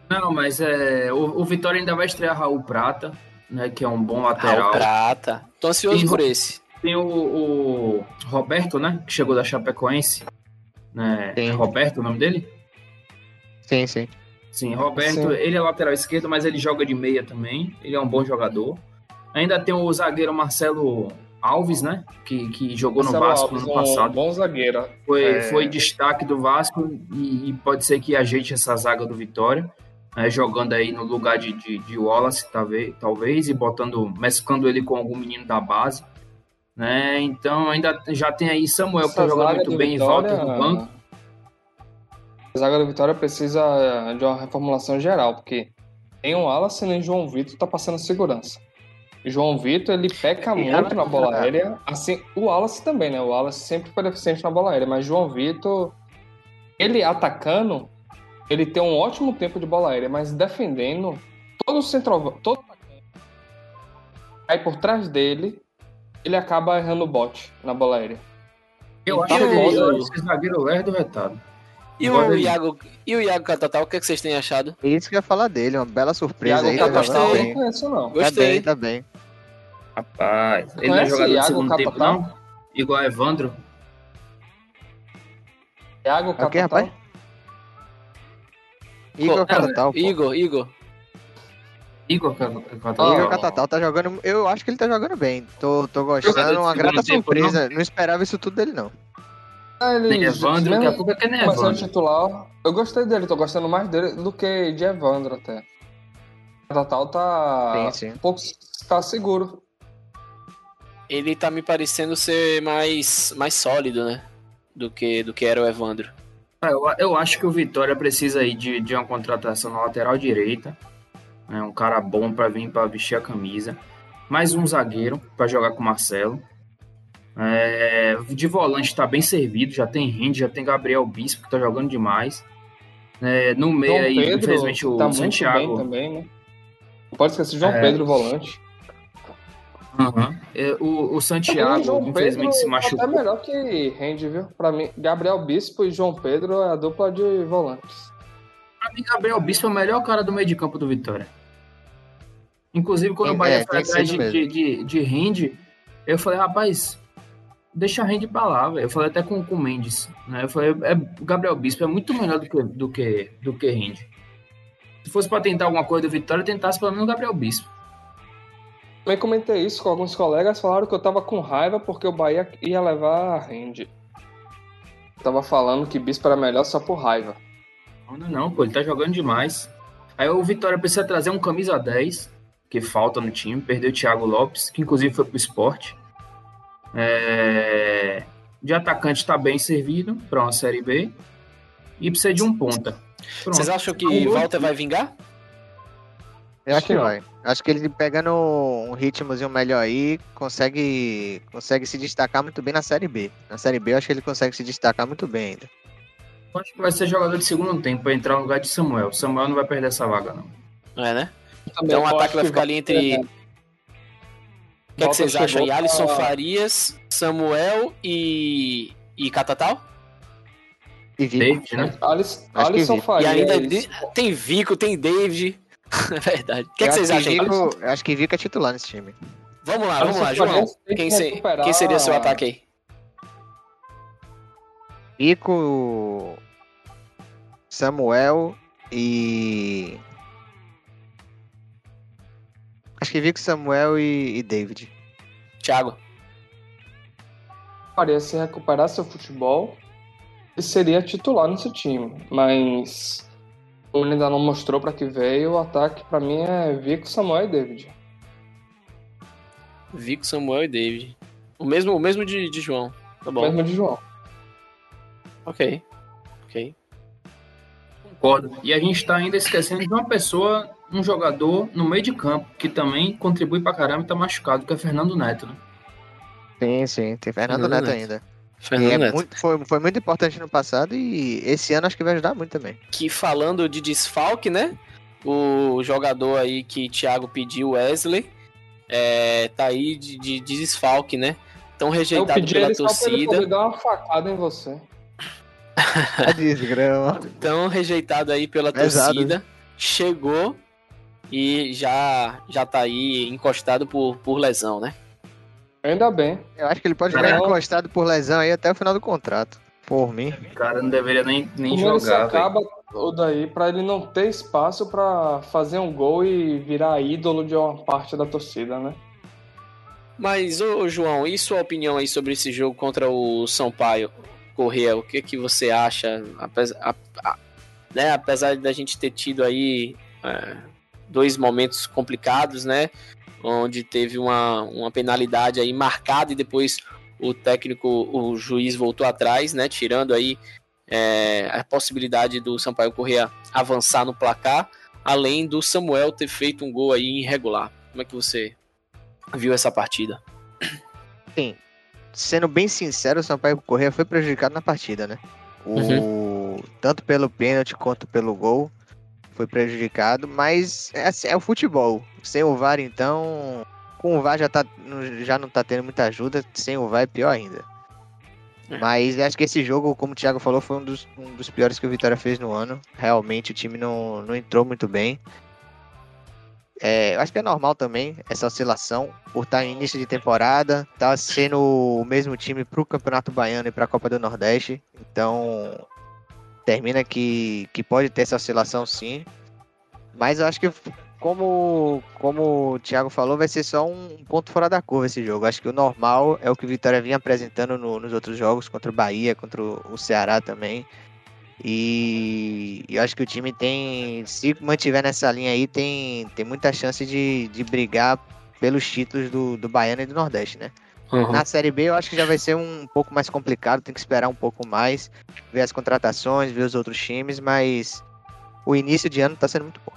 Não, mas é, o, o Vitória ainda vai estrear Raul Prata, né, que é um bom Raul lateral. Prata. Tô ansioso E- por esse. Tem o, o Roberto, né, que chegou da Chapecoense. Né, Sim. é Roberto o nome dele? Sim, sim. Sim, Roberto, Sim. ele é lateral esquerdo, mas ele joga de meia também. Ele é um bom jogador. Ainda tem o zagueiro Marcelo Alves, né? Que, que jogou no Marcelo Vasco Alves, no um passado. bom zagueiro. Foi, É. foi destaque do Vasco e, e pode ser que ajeite essa zaga do Vitória. né, jogando aí no lugar de, de, de Wallace, talvez, talvez, e botando, mesclando ele com algum menino da base. Né? Então ainda já tem aí Samuel, jogando zaga muito bem em volta do banco. A zaga do Vitória precisa eh, de uma reformulação geral, porque nem o Wallace nem João Vitor tá passando segurança. João Vitor, ele peca E muito na bola aérea. Assim, o Wallace também, né? O Wallace sempre foi deficiente na bola aérea, mas João Vitor, ele atacando, ele tem um ótimo tempo de bola aérea, mas defendendo, todo centroavante, todo aí por trás dele, ele acaba errando o bote na bola aérea. Eu acho que o- esse zagueiro lerdo retado. E o Iago, e o Iago Catatal, o que, é que vocês têm achado? É isso que eu ia falar dele, uma bela surpresa Iago aí. Tá Catatau, jogando gostei. eu bem. não conheço, não. Tá Gostei. bem, tá bem. Rapaz, ele não é jogador de Iago segundo tempo, Catatal? não? Igual Evandro. Thiago É o Catatal. rapaz? Igor Catatal. Igor, Igor. Igor Catatal. Igor Catatal tá jogando. Eu acho que ele tá jogando bem. Tô, tô gostando. Uma grata tempo, surpresa. Não esperava isso tudo dele, não. Ah, ele Nem Evandro, daqui a pouco é que nem Evandro. titular. Eu gostei dele, tô gostando mais dele do que de Evandro até. O Catatal tá Sim, sim. um pouco tá seguro. Ele tá me parecendo ser mais, mais sólido, né? Do que, do que era o Evandro. Ah, Eu, eu acho que o Vitória precisa aí de, de uma contratação na lateral direita. Né, um cara bom pra vir pra vestir a camisa. Mais um zagueiro pra jogar com o Marcelo. É, de volante tá bem servido, já tem Rende, já tem Gabriel Bispo que tá jogando demais. É, no meio João aí, Pedro infelizmente, o tá Santiago. também, né? Não pode esquecer João É. Pedro, volante. É, o, o Santiago, João infelizmente, se Pedro machucou. Até melhor que Rende, viu? Pra mim, Gabriel Bispo e João Pedro é a dupla de volantes. Pra mim, Gabriel Bispo é o melhor cara do meio de campo do Vitória. Inclusive, quando É, o Bahia é, foi atrás de, de, de, de Rende, eu falei, rapaz, deixa a Rende pra lá, velho. Eu falei até com, com o Mendes. Né? Eu falei, é, o Gabriel Bispo é muito melhor do que, do que, do que Rende. Se fosse pra tentar alguma coisa do Vitória, tentasse pelo menos o Gabriel Bispo. Também comentei isso com alguns colegas, falaram que eu tava com raiva porque o Bahia ia levar a Rende. Eu tava falando que Bispo era melhor só por raiva. Não, não, não, pô, ele tá jogando demais. Aí o Vitória precisa trazer um camisa 10, que falta no time. Perdeu o Thiago Lopes, que inclusive foi pro esporte. É, De atacante tá bem servido para uma Série B. E precisa de um ponta. Pronto. Vocês acham que gol. Walter vai vingar? Eu acho que Acho que vai. Acho que ele pegando um ritmozinho melhor aí, consegue, consegue se destacar muito bem na Série B. Na Série B eu acho que ele consegue se destacar muito bem ainda. Eu Acho que vai ser jogador de segundo tempo para entrar no lugar de Samuel. Samuel não vai perder essa vaga, não. É, né? Também Então o ataque vai ficar ali entre. O que, é que vocês acham? aí? Alisson pra- Farias, Samuel e. e Catatal? E Vico. David, né? Que Alisson vi. E Farias. ainda tem Vico, tem David. É verdade. O que, é que vocês acham? Vico, eu acho que Vico é titular nesse time. Vamos lá, vamos Alisson lá, João. Farias Quem, se- recuperar- quem seria seu ataque aí? Vico, Samuel e. Acho que Vico, Samuel e, e David. Thiago. faria se recuperar seu futebol e seria titular nesse time. Mas como ele ainda não mostrou para que veio, o ataque para mim é Vico, Samuel e David. Vico, Samuel e David. O mesmo, o mesmo de, de João. Tá bom. O mesmo de João. Ok. Ok. Concordo. E a gente tá ainda esquecendo de uma pessoa, um jogador no meio de campo, que também contribui pra caramba e tá machucado, que é Fernando Neto, né? Sim, sim, tem Fernando, Fernando Neto, Neto. ainda. Fernando é Neto. muito- foi, foi muito importante no passado e esse ano acho que vai ajudar muito também. Que falando de desfalque, né? O jogador aí que Thiago pediu, Wesley, é, tá aí de, de- de desfalque, né? Tão Eu rejeitado pedi pela ele só pra ele torcida. poder dar uma facada em você. A desgrama. tão rejeitado aí pela Pesado, torcida, chegou e já já tá aí encostado por, por lesão, né? Ainda bem. Eu acho que ele pode ficar encostado por lesão aí até o final do contrato. Por mim. O cara não deveria nem, nem Como ele se jogar, acaba o daí pra ele não ter espaço pra fazer um gol e virar ídolo de uma parte da torcida, né? Mas, ô João, e sua opinião aí sobre esse jogo contra o Sampaio Corrêa? O que que você acha? Apesar, a- a- né, apesar da gente ter tido aí é, dois momentos complicados, né? Onde teve uma, uma penalidade aí marcada e depois o técnico, o juiz voltou atrás, né? Tirando aí é, a possibilidade do Sampaio Corrêa avançar no placar, além do Samuel ter feito um gol aí irregular. Como é que você viu essa partida? Sendo bem sincero, o Sampaio Corrêa foi prejudicado na partida, né? O... Tanto pelo pênalti quanto pelo gol foi prejudicado, mas é, assim, é o futebol. Sem o VAR, então. Com o VAR já, tá, já não tá tendo muita ajuda, sem o VAR é pior ainda. É. Mas acho que esse jogo, como o Thiago falou, foi um dos, um dos piores que o Vitória fez no ano. Realmente o time não, não entrou muito bem. É, eu acho que é normal também essa oscilação, por estar em início de temporada, tá sendo o mesmo time para o Campeonato Baiano e para a Copa do Nordeste, então termina que, que pode ter essa oscilação sim, mas eu acho que como, como o Thiago falou, vai ser só um ponto fora da curva esse jogo. Acho que o normal é o que o Vitória vinha apresentando no- nos outros jogos, contra o Bahia, contra o o Ceará também. E eu acho que o time tem, se mantiver nessa linha aí, tem, tem muita chance de, de brigar pelos títulos do, do Baiano e do Nordeste, né? Na Série B eu acho que já vai ser um pouco mais complicado, tem que esperar um pouco mais, ver as contratações, ver os outros times, mas o início de ano tá sendo muito bom.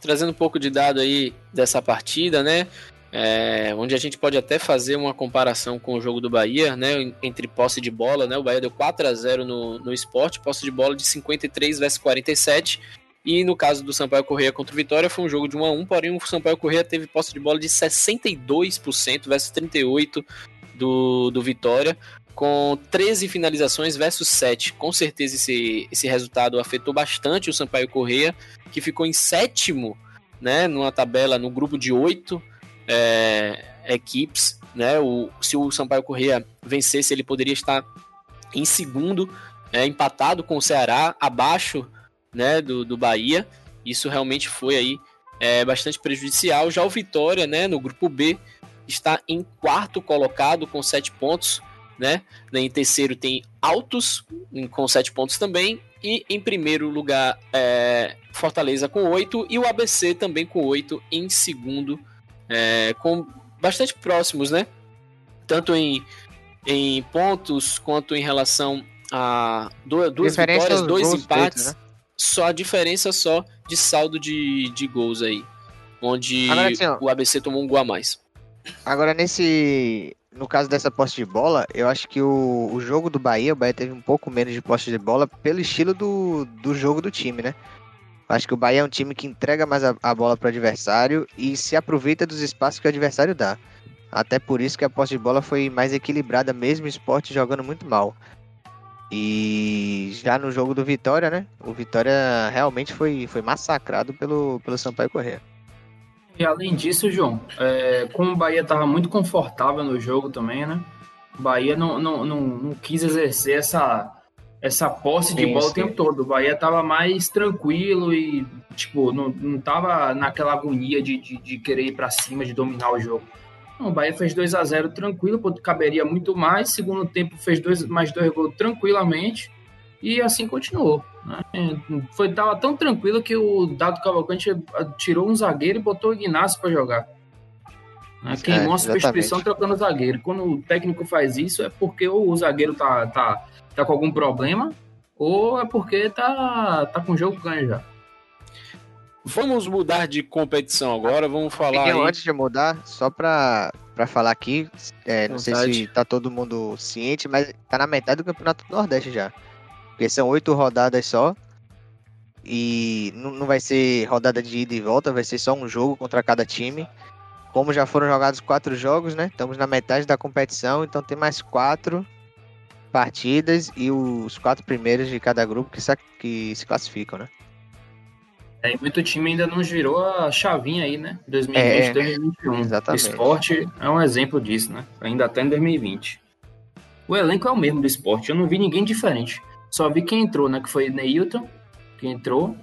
Trazendo um pouco de dado aí dessa partida, né? É, onde a gente pode até fazer uma comparação com o jogo do Bahia, né? Entre posse de bola, né? O Bahia deu 4 a 0 no, no esporte, posse de bola de 53 versus 47. E no caso do Sampaio Correia contra o Vitória, foi um jogo de 1 a 1 porém o Sampaio Correia teve posse de bola de 62% versus 38% do, do Vitória, com 13 finalizações versus 7. Com certeza esse, esse resultado afetou bastante o Sampaio Correia, que ficou em sétimo, né, numa tabela no grupo de oito é, equipes, né, o, se o Sampaio Correia vencesse, ele poderia estar em segundo, é, empatado com o Ceará, abaixo, né, do, do Bahia, isso realmente foi aí é, bastante prejudicial, já o Vitória, né, no grupo B, está em quarto colocado com sete pontos, né, em terceiro tem Altos com sete pontos também, e em primeiro lugar é, Fortaleza com 8 e o ABC também com 8 em segundo, é, com bastante próximos, né? Tanto em, em pontos quanto em relação a du- duas Diferença vitórias, dois empates. feitos, né? Só a diferença só de saldo de, de gols aí. Onde Agora, assim, o ABC tomou um gol a mais. Agora, nesse. No caso dessa posse de bola, eu acho que o, o jogo do Bahia, o Bahia teve um pouco menos de posse de bola pelo estilo do, do jogo do time, né? Eu Acho que o Bahia é um time que entrega mais a, a bola para o adversário e se aproveita dos espaços que o adversário dá. Até por isso que a posse de bola foi mais equilibrada, mesmo o esporte jogando muito mal. E já no jogo do Vitória, né? O Vitória realmente foi, foi massacrado pelo, pelo Sampaio Corrêa. E além disso, João, é, como o Bahia estava muito confortável no jogo também, né? O Bahia não, não, não, não quis exercer essa, essa posse de Sim, bola sim. o tempo todo. O Bahia estava mais tranquilo e, tipo, não, não tava naquela agonia de, de, de querer ir para cima, de dominar o jogo. O Bahia fez 2 a 0 tranquilo, caberia muito mais. Segundo tempo fez dois, mais dois gols tranquilamente. E assim continuou. Né? Foi, tava tão tranquilo que o Dado Cavalcante tirou um zagueiro e botou o Ignacio para jogar. Né? Queimou é, a substituição trocando o zagueiro. Quando o técnico faz isso, é porque ou o zagueiro tá, tá, tá com algum problema, ou é porque tá, tá com o jogo ganho já. Vamos mudar de competição agora, vamos falar. Aí... Antes de mudar, só para para falar aqui, é, não sei se tá todo mundo ciente, mas tá na metade do Campeonato do Nordeste já. Porque são oito rodadas só. E não, não vai ser rodada de ida e volta, vai ser só um jogo contra cada time. Como já foram jogados quatro jogos, né? Estamos na metade da competição, então tem mais quatro partidas e os quatro primeiros de cada grupo que se, que se classificam, né? É, muito time ainda não girou a chavinha aí, né? 2020, é, 2021. Exatamente. O esporte é um exemplo disso, né? Ainda até em 2020. O elenco é o mesmo do esporte, eu não vi ninguém diferente. Só vi quem entrou, né? Que foi Neilton, que entrou.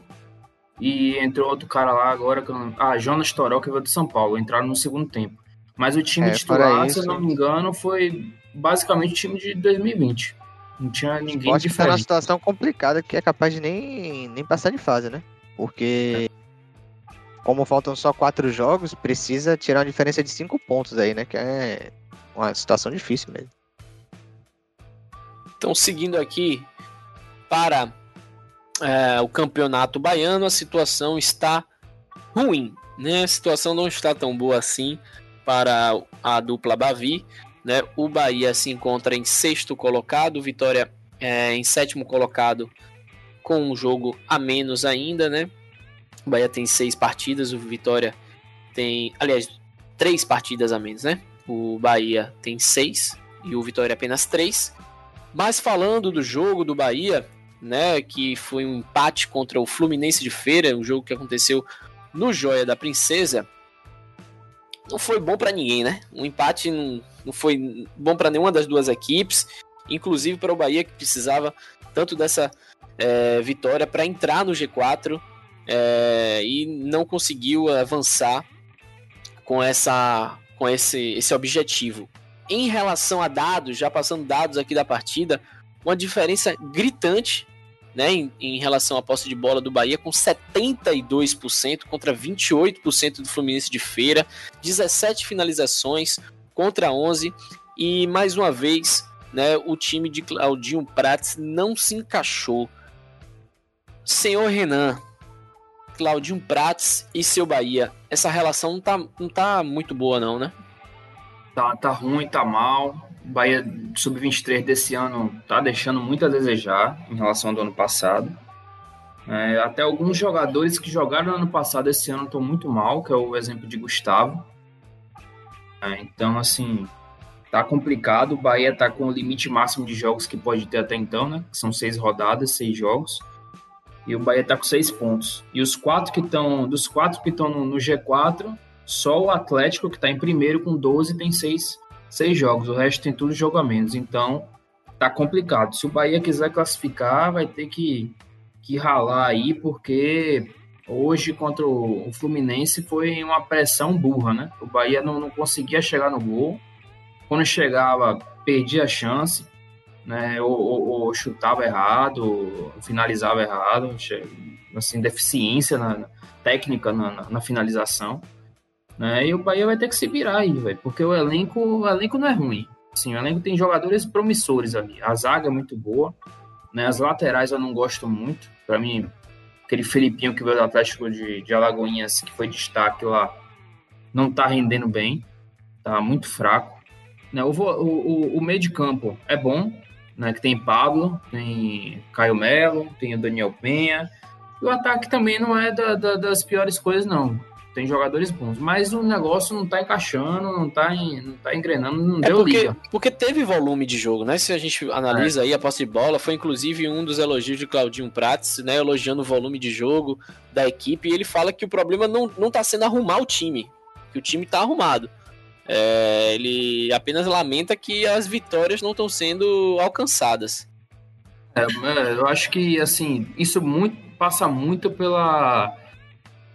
E entrou outro cara lá agora, que eu... ah, Jonas Toró, que veio do São Paulo. Entraram no segundo tempo. Mas o time é, titular, isso, se eu não me engano, foi basicamente o time de 2020. Não tinha ninguém Pode diferente. Tá numa situação complicada que é capaz de nem, nem passar de fase, né? Porque como faltam só quatro jogos, precisa tirar uma diferença de cinco pontos aí, né? Que é uma situação difícil mesmo. Então, seguindo aqui, para é, o campeonato baiano, a situação está ruim, né? A situação não está tão boa assim para a dupla Bavi, né? O Bahia se encontra em sexto colocado, Vitória é, em sétimo colocado com um jogo a menos ainda, né? O Bahia tem seis partidas, o Vitória tem, aliás, três partidas a menos, né? O Bahia tem seis e o Vitória apenas três. Mas falando do jogo do Bahia, né, que foi um empate contra o Fluminense de Feira, um jogo que aconteceu no Joia da Princesa. Não foi bom para ninguém, né? Um empate não, não foi bom para nenhuma das duas equipes, inclusive para o Bahia que precisava tanto dessa é, vitória para entrar no G4 é, e não conseguiu avançar com essa com esse, esse objetivo. Em relação a dados, já passando dados aqui da partida, uma diferença gritante né, em, em, relação à posse de bola do Bahia, com 72% contra 28% do Fluminense de Feira, 17 finalizações contra 11, e mais uma vez né, o time de Claudinho Prates não se encaixou. Senhor Renan, Claudinho Prates e seu Bahia, essa relação não tá, não tá muito boa não, né? Tá, tá ruim, tá mal. Bahia Sub-23 desse ano tá deixando muito a desejar em relação ao do ano passado. É, até alguns jogadores que jogaram no ano passado esse ano estão muito mal, que é o exemplo de Gustavo. É, então, assim, tá complicado. O Bahia tá com o limite máximo de jogos que pode ter até então, né? são seis rodadas, seis jogos. E o Bahia tá com seis pontos. E os quatro que estão, dos quatro que estão no, no, G4, só o Atlético, que está em primeiro com 12, tem seis seis jogos, o resto tem tudo jogo a menos. Então, tá complicado. Se o Bahia quiser classificar, vai ter que, que ralar aí, porque hoje contra o Fluminense foi uma pressão burra, né? O Bahia não, não conseguia chegar no gol. Quando chegava, perdia a chance, né? Ou, ou, ou chutava errado, finalizava errado, assim, deficiência na, na técnica na, na, na finalização. Né? E o Bahia vai ter que se virar aí, velho, porque o elenco, o elenco não é ruim. Sim, o elenco tem jogadores promissores ali. A zaga é muito boa, né? As laterais eu não gosto muito. Para mim, aquele Felipinho que veio do Atlético de, de Alagoinhas, que foi destaque lá, não tá rendendo bem, tá muito fraco. Né? O, o, o meio de campo é bom, né? Que tem Pablo, tem Caio Melo, tem o Daniel Penha. E o ataque também não é da, da, das piores coisas, não tem jogadores bons, mas o negócio não tá encaixando, não tá, em, não tá engrenando, não é deu porque, liga. Porque teve volume de jogo, né? Se a gente analisa é. aí a posse de bola, foi inclusive um dos elogios de Claudinho Prates, né? Elogiando o volume de jogo da equipe, e ele fala que o problema não, não tá sendo arrumar o time, que o time tá arrumado. É, ele apenas lamenta que as vitórias não estão sendo alcançadas. É, eu acho que assim isso muito passa muito pela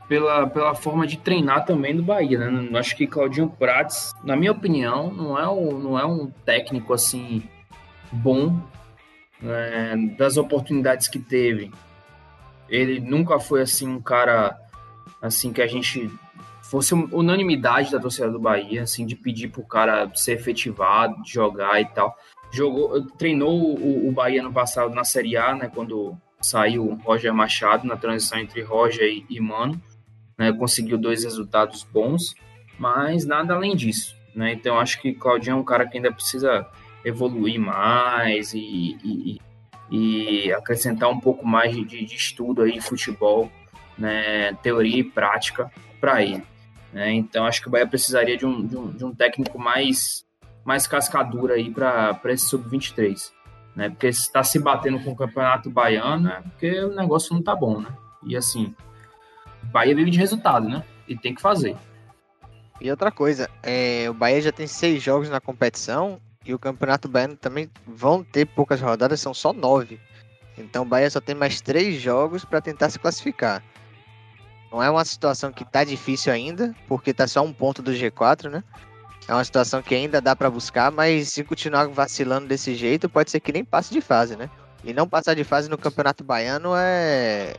pela, pela forma de treinar também do Bahia, né? Eu acho que Claudinho Prates, na minha opinião, não é um, não é um técnico assim bom é, das oportunidades que teve. Ele nunca foi assim um cara assim que a gente fosse unanimidade da torcida do Bahia, assim, de pedir pro cara ser efetivado, jogar e tal. Jogou, treinou o, o Bahia no passado na Série A, né, quando saiu o Roger Machado na transição entre Roger e, e Mano, né, conseguiu dois resultados bons, mas nada além disso, né? Então acho que Claudinho é um cara que ainda precisa evoluir mais e, e, e acrescentar um pouco mais de, de estudo aí futebol, né, teoria e prática para ele. Né? Então acho que o Bahia precisaria de um, de um, de um técnico mais, mais cascadura aí para esse sub-23. Né? Porque se está se batendo com o campeonato baiano é porque o negócio não tá bom, né? E assim, Bahia vive de resultado, né? E tem que fazer. E outra coisa, é, o Bahia já tem seis jogos na competição e o Campeonato Baiano também vão ter poucas rodadas, são só nove. Então o Bahia só tem mais três jogos para tentar se classificar. Não é uma situação que tá difícil ainda, porque tá só um ponto do G4, né? É uma situação que ainda dá para buscar, mas se continuar vacilando desse jeito, pode ser que nem passe de fase, né? E não passar de fase no Campeonato Baiano é.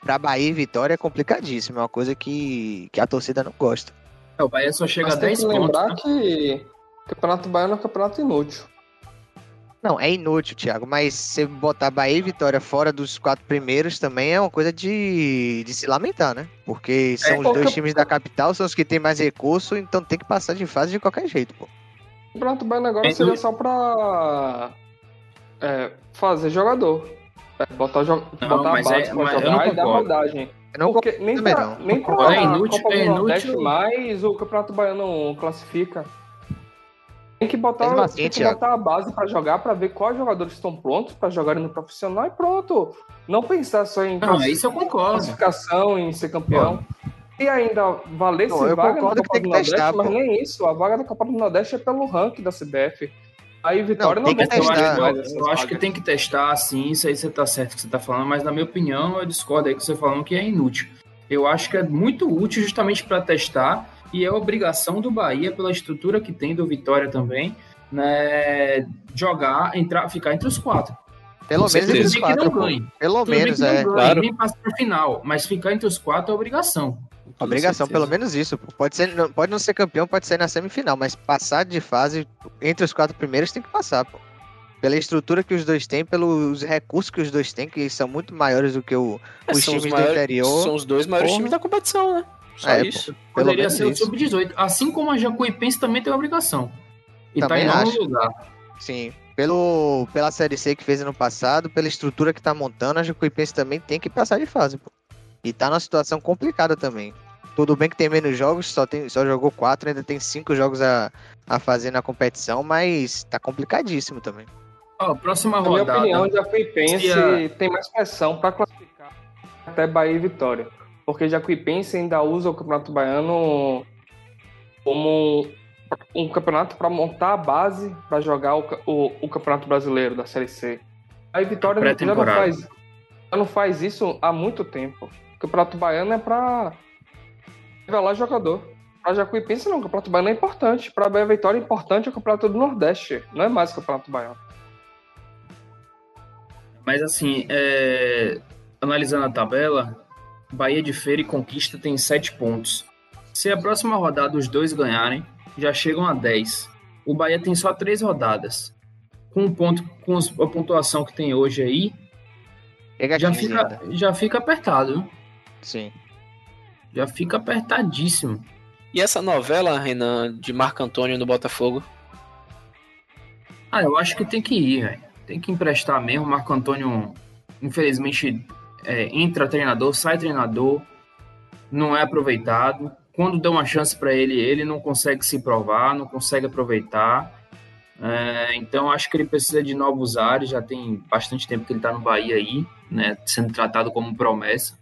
Pra Bahia e Vitória é complicadíssimo, é uma coisa que, que a torcida não gosta. É, o Bahia só chega Mas a tem 10 que pontos. lembrar né? que Campeonato Baiano é um campeonato inútil. Não, é inútil, Thiago, mas você botar Bahia e Vitória fora dos quatro primeiros também é uma coisa de, de se lamentar, né? Porque são os porque- dois times da capital, são os que têm mais recurso, então tem que passar de fase de qualquer jeito, pô. O Campeonato Baiano agora É seria inútil. só pra é, fazer jogador. É, botar, jo Não, botar a mas base é- pra jogar e dar rodagem. Não Porque nem pra, não. nem pra. É inútil- Copa é do Nordeste inútil. mais o Campeonato Baiano classifica. Tem que botar, assim, tem que botar a base pra jogar, pra ver quais jogadores estão prontos pra jogarem no profissional e pronto. Não pensar só em Não, isso eu concordo. classificação, em ser campeão. E ainda valer Não, se vaga na que Copa tem do que testar, Nordeste, mas pô. nem isso. A vaga da Copa do Nordeste é pelo ranking da CBF. Aí Vitória Não, não, tem que vai Eu testar. acho, mais eu- acho que tem que testar, sim, isso aí você tá certo que você tá falando, mas na minha opinião, eu discordo aí que você falando que é inútil. Eu acho que é muito útil justamente para testar e é obrigação do Bahia, pela estrutura que tem do Vitória também, né, jogar, entrar, ficar entre os quatro. Pelo menos entre os quatro, ganhe. Pelo Tudo menos, que não é. ganhe, claro. nem passa pra final, mas ficar entre os quatro é obrigação. Obrigação, certeza. pelo menos isso. Pode, ser, não- pode não ser campeão, pode ser na semifinal, mas passar de fase entre os quatro primeiros tem que passar, pô. Pela estrutura que os dois têm, pelos recursos que os dois têm, que são muito maiores do que o, É, os times do maiores- interior. São os dois maiores Porra. times da competição, né? Só É, pô. isso. Pelo Poderia ser o isso. sub-18, assim como a Jacuipense também tem obrigação. E Também tá em nono acho. lugar. Sim. Pelo, pela Série C que fez ano passado, pela estrutura que tá montando, a Jacuipense também tem que passar de fase, pô. E tá numa situação complicada também. Tudo bem que tem menos jogos, só, tem, só jogou quatro, ainda tem cinco jogos a, a fazer na competição, mas tá complicadíssimo também. Ó, próxima Na minha rodada. opinião, Jacuipense Se a- tem mais pressão para classificar até Bahia e Vitória. Porque Jacuipense ainda usa o Campeonato Baiano como um campeonato para montar a base para jogar o, o, o Campeonato Brasileiro da Série C. Aí Vitória já não, faz, já não faz isso há muito tempo. O Campeonato Baiano é para revelar jogador. Para Jacuipense não, o Campeonato Baiano é importante. Para e Vitória é importante o Campeonato do Nordeste. Não é mais o Campeonato Baiano. Mas assim, é, analisando a tabela, Bahia de Feira e Conquista tem 7 pontos. Se a próxima rodada os dois ganharem, já chegam a 10. O Bahia tem só 3 rodadas. Com um ponto, com a pontuação que tem hoje aí, já 15 fica, ainda. já fica apertado. Sim. Já fica apertadíssimo. E essa novela, Renan, de Marco Antônio no Botafogo? Ah, eu acho que tem que ir, velho. Tem que emprestar mesmo. Marco Antônio, infelizmente, é, entra treinador, sai treinador, não é aproveitado. Quando dá uma chance para ele, ele não consegue se provar, não consegue aproveitar. É, então, acho que ele precisa de novos ares. Já tem bastante tempo que ele está no Bahia aí, né, sendo tratado como promessa.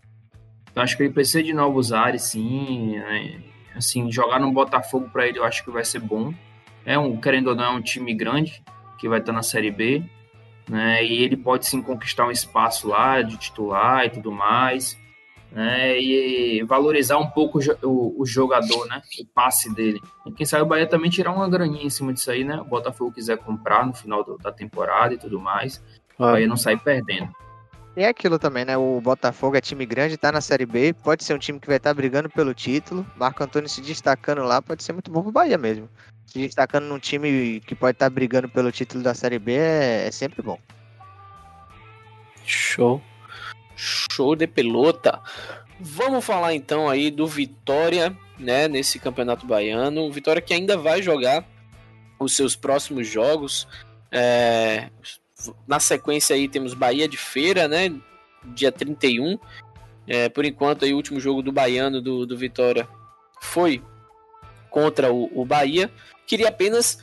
Então, acho que ele precisa de novos ares, sim. né. Assim, jogar no Botafogo para ele, eu acho que vai ser bom. É um, querendo ou não, é um time grande que vai estar na Série B, né? E ele pode sim conquistar um espaço lá de titular e tudo mais. né, e valorizar um pouco o, o, jogador, né, o passe dele. E quem sabe o Bahia também tirar uma graninha em cima disso aí, né? O Botafogo quiser comprar no final do, da temporada e tudo mais, ah. o Bahia não sair perdendo. E é aquilo também, né? O Botafogo é time grande, tá na Série B, pode ser um time que vai estar tá brigando pelo título. Marco Antônio se destacando lá, pode ser muito bom pro Bahia mesmo. Se destacando num time que pode estar tá brigando pelo título da Série B é, é sempre bom. Show. Show de pelota. Vamos falar então aí do Vitória, né, nesse Campeonato Baiano. Vitória que ainda vai jogar os seus próximos jogos. É, na sequência aí temos Bahia de Feira, né, dia 31. É, por enquanto aí o último jogo do Baiano do, do Vitória foi contra o, o Bahia. Queria apenas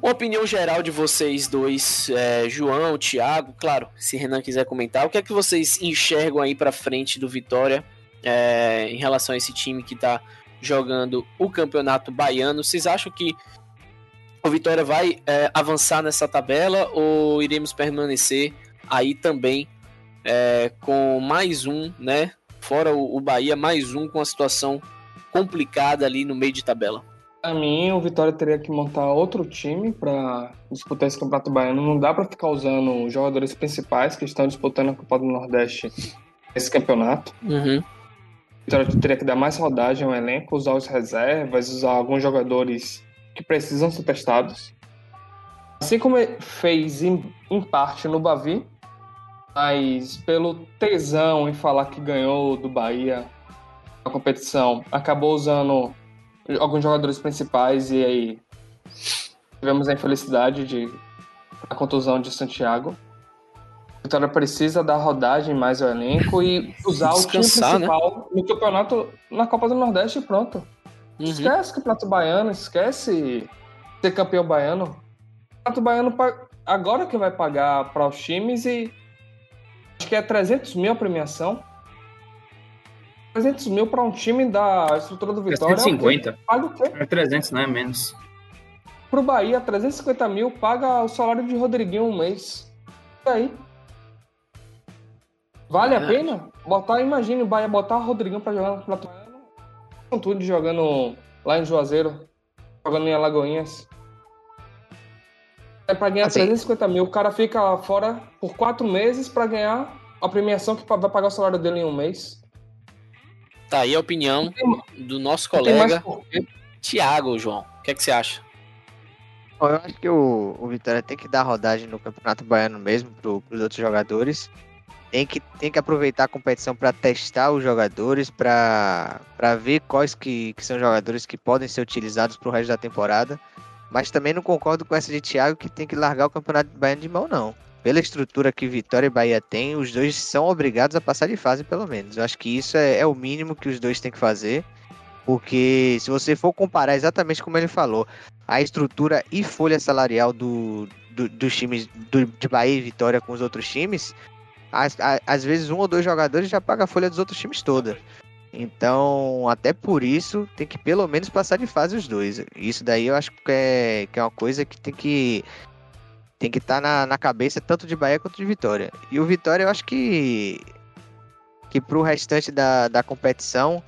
uma opinião geral de vocês dois, é, João, Thiago, claro, se Renan quiser comentar, o que é que vocês enxergam aí para frente do Vitória é, em relação a esse time que está jogando o Campeonato Baiano? Vocês acham que o Vitória vai é, avançar nessa tabela ou iremos permanecer aí também é, com mais um, né? Fora o, o Bahia, mais um com a situação complicada ali no meio de tabela. Para mim, o Vitória teria que montar outro time para disputar esse Campeonato Baiano. Não dá para ficar usando os jogadores principais que estão disputando a Copa do Nordeste nesse campeonato. Uhum. O Vitória teria que dar mais rodagem ao elenco, usar os reservas, usar alguns jogadores que precisam ser testados. Assim como fez em, em parte no Bavi, mas pelo tesão em falar que ganhou do Bahia a competição, acabou usando alguns jogadores principais e aí tivemos a infelicidade de a contusão de Santiago. A Vitória precisa dar rodagem mais ao elenco e usar Descansar, o time né? principal né? no campeonato na Copa do Nordeste e pronto. Uhum. Esquece o Campeonato Baiano, esquece ser campeão baiano. O Campeonato Baiano agora que vai pagar para os times e acho que é 300 mil a premiação. 300 mil para um time da estrutura do Vitória. 350. É paga o quê? É 300, não é menos. Pro Bahia, 350 mil paga o salário de Rodriguinho um mês. E aí? Vale a é. pena? Botar, imagine o Bahia botar o Rodriguinho para jogar no Campeonato tudo jogando lá em Juazeiro, jogando em Alagoinhas. É para ganhar assim, 350 mil. O cara fica fora por quatro meses para ganhar a premiação que vai pagar o salário dele em um mês. Tá aí a opinião do nosso colega Tiago, João. O que, é que você acha? Bom, eu acho que o, o Vitória tem que dar rodagem no Campeonato Baiano mesmo para os outros jogadores. Tem que, tem que aproveitar a competição para testar os jogadores, para ver quais que, que são jogadores que podem ser utilizados para o resto da temporada. Mas também não concordo com essa de Thiago que tem que largar o Campeonato Baiano de mão, não pela estrutura que Vitória e Bahia têm, os dois são obrigados a passar de fase, pelo menos. Eu acho que isso é, é o mínimo que os dois têm que fazer. Porque se você for comparar exatamente como ele falou, a estrutura e folha salarial do, do dos times do, de Bahia e Vitória com os outros times, às, às vezes um ou dois jogadores já paga a folha dos outros times toda. Então, até por isso, tem que pelo menos passar de fase os dois. Isso daí eu acho que é, que é uma coisa que tem que tem que estar tá na, na cabeça tanto de Bahia quanto de Vitória. E o Vitória, eu acho que que para o restante da, da competição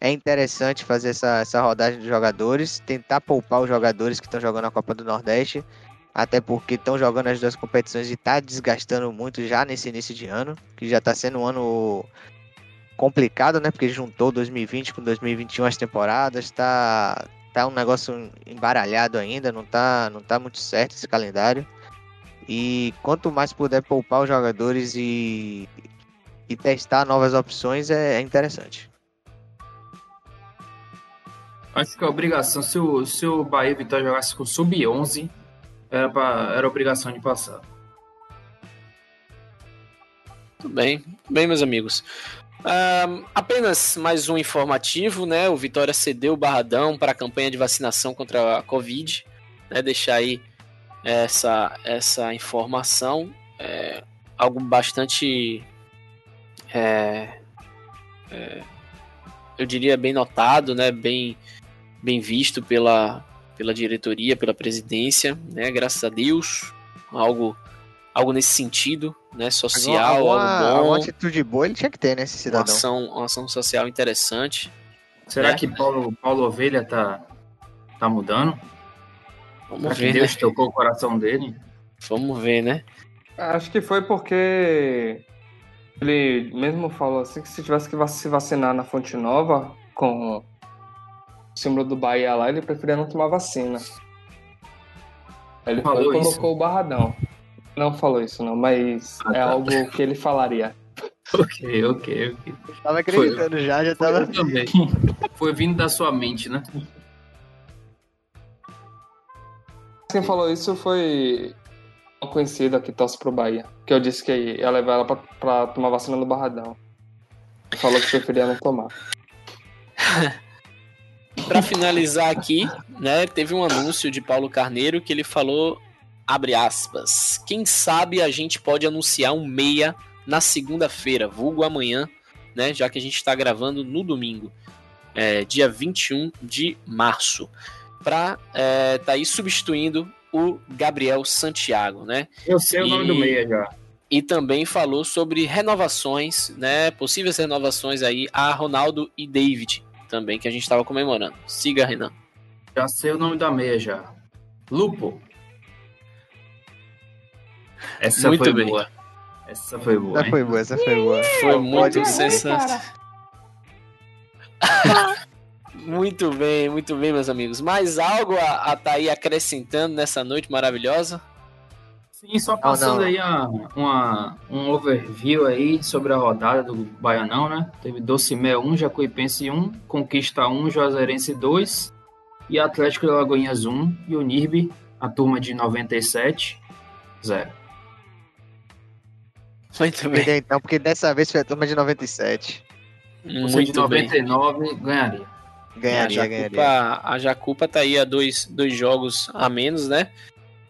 é interessante fazer essa, essa rodagem de jogadores, tentar poupar os jogadores que estão jogando a Copa do Nordeste, até porque estão jogando as duas competições e está desgastando muito já nesse início de ano, que já está sendo um ano complicado, né? Porque juntou 2020 com 2021 as temporadas, está tá um negócio embaralhado ainda, não tá, não tá muito certo esse calendário. E quanto mais puder poupar os jogadores e, e testar novas opções é, é interessante. Acho que a obrigação, se o, se o Bahia Vitória jogasse com sub-11, era, pra, era obrigação de passar. Tudo bem, bem, meus amigos. Um, apenas mais um informativo, né? O Vitória cedeu o Barradão para a campanha de vacinação contra a Covid. Né? Deixar aí essa, essa informação. É algo bastante. É, é, eu diria bem notado, né? bem, bem visto pela, pela diretoria, pela presidência, né? graças a Deus. Algo algo nesse sentido, né? Social, alguma, algo bom, alguma atitude boa ele tinha que ter, né, esse uma cidadão. ação, uma ação social interessante. Será É. que Paulo, Paulo Ovelha tá, tá mudando? Vamos que ver, né? Deus tocou o coração dele? Vamos ver, né? Acho que foi porque ele mesmo falou assim que se tivesse que se vacinar na Fonte Nova com o símbolo do Bahia lá, ele preferia não tomar vacina. Ele Falou foi e isso? colocou o barradão. Não falou isso não, mas Ah, é tá. algo que ele falaria. Ok, ok, ok. Tava acreditando já, já tava. Eu também. Foi vindo da sua mente, né? Quem falou isso foi uma conhecida que torce pro Bahia. Que eu disse que ia levar ela pra, pra tomar vacina no Barradão. Falou que preferia não tomar. Para finalizar aqui, né, teve um anúncio de Paulo Carneiro que ele falou, abre aspas, quem sabe a gente pode anunciar um meia na segunda-feira, vulgo amanhã, né, já que a gente está gravando no domingo, é, dia 21 de março, para é, tá aí substituindo o Gabriel Santiago, né? Eu sei o nome E- do meia já. E também falou sobre renovações, né, possíveis renovações aí a Ronaldo e David, também que a gente estava comemorando. Siga, Renan. Já sei o nome da meia já. Lupo. Essa Muito foi bem. boa. Essa foi boa, Essa hein? foi boa, essa foi boa. Foi muito sensacional. muito bem, muito bem, meus amigos. Mais algo a, a tá aí acrescentando nessa noite maravilhosa? Sim, só passando não. aí a- uma, um overview aí sobre a rodada do Baianão, né? Teve Docimé 1, Jacuipense 1, Conquista 1, Juazeirense 2 e Atlético de Alagoinhas 1 e o NIRB, a turma de 97, 0. Muito bem, então, porque dessa vez foi a turma de 97. Você de muito bem. 99 ganharia. Ganharia, a, ganharia. Jacupa, a Jacupa tá aí a dois, dois jogos a menos, né?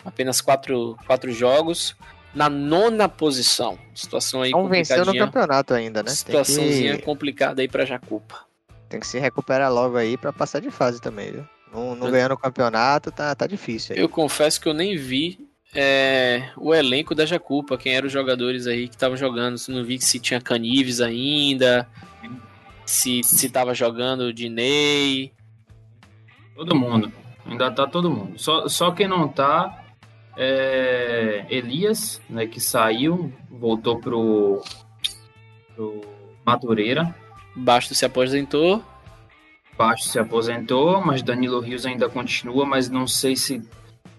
Apenas quatro, quatro jogos. Na nona posição. Situação aí Não venceu no campeonato ainda, né? Situaçãozinha que, complicada aí pra Jacupa. tem que se recuperar logo aí pra passar de fase também, viu? Não, não Eu- ganhando o campeonato, tá, tá difícil aí. Eu confesso que eu nem vi é, o elenco da Jacupa, quem eram os jogadores aí que estavam jogando. Não vi se tinha Canives ainda, se, se tava jogando o Dinei. Todo mundo. Ainda tá todo mundo. Só, só quem não tá é Elias, né, que saiu, voltou pro, pro Madureira. Basto se aposentou. Baixo se aposentou, mas Danilo Rios ainda continua, mas não sei se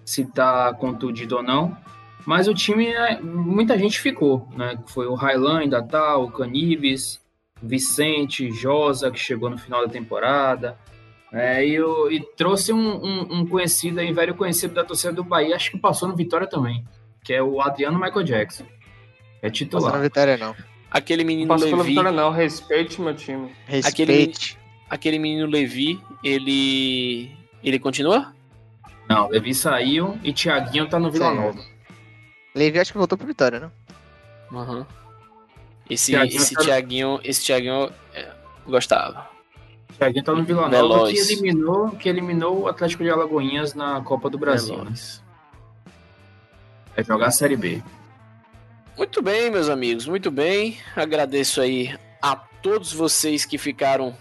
se tá contundido ou não. Mas o time, é- muita gente ficou, né? Foi o Railan ainda tá, o Canibes, Vicente, Josa, que chegou no final da temporada. É, e, o- e trouxe um, um- um conhecido aí, velho conhecido da torcida do Bahia, acho que passou no Vitória também, que é o Adriano Michael Jackson. É titular. vitória, não. Aquele menino passo pela Levi. vitória não, respeite meu time. Respeite. Aquele menino Levi, ele. Ele continua? Não, Levi saiu e Thiaguinho tá no Vila. Nova. Levi acho que voltou pro Vitória, não? Aham. Esse, Thiaguinho esse tá- Thiaguinho, esse Thiaguinho é, gostava. Thiaguinho tá no Vila Nova, que eliminou, que eliminou o Atlético de Alagoinhas na Copa do Brasil. né? Veloz. Vai jogar a Série B. Muito bem, meus amigos, muito bem. Agradeço aí a todos vocês que ficaram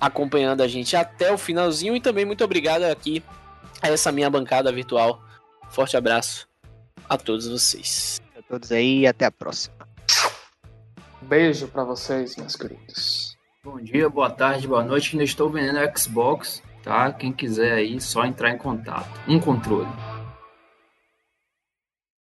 acompanhando a gente até o finalzinho e também muito obrigado aqui a essa minha bancada virtual. Forte abraço a todos vocês. A todos aí e até a próxima. Beijo pra vocês, meus queridos. Bom dia, boa tarde, boa noite. Ainda estou vendendo Xbox, tá? Quem quiser aí, só entrar em contato. Um controle.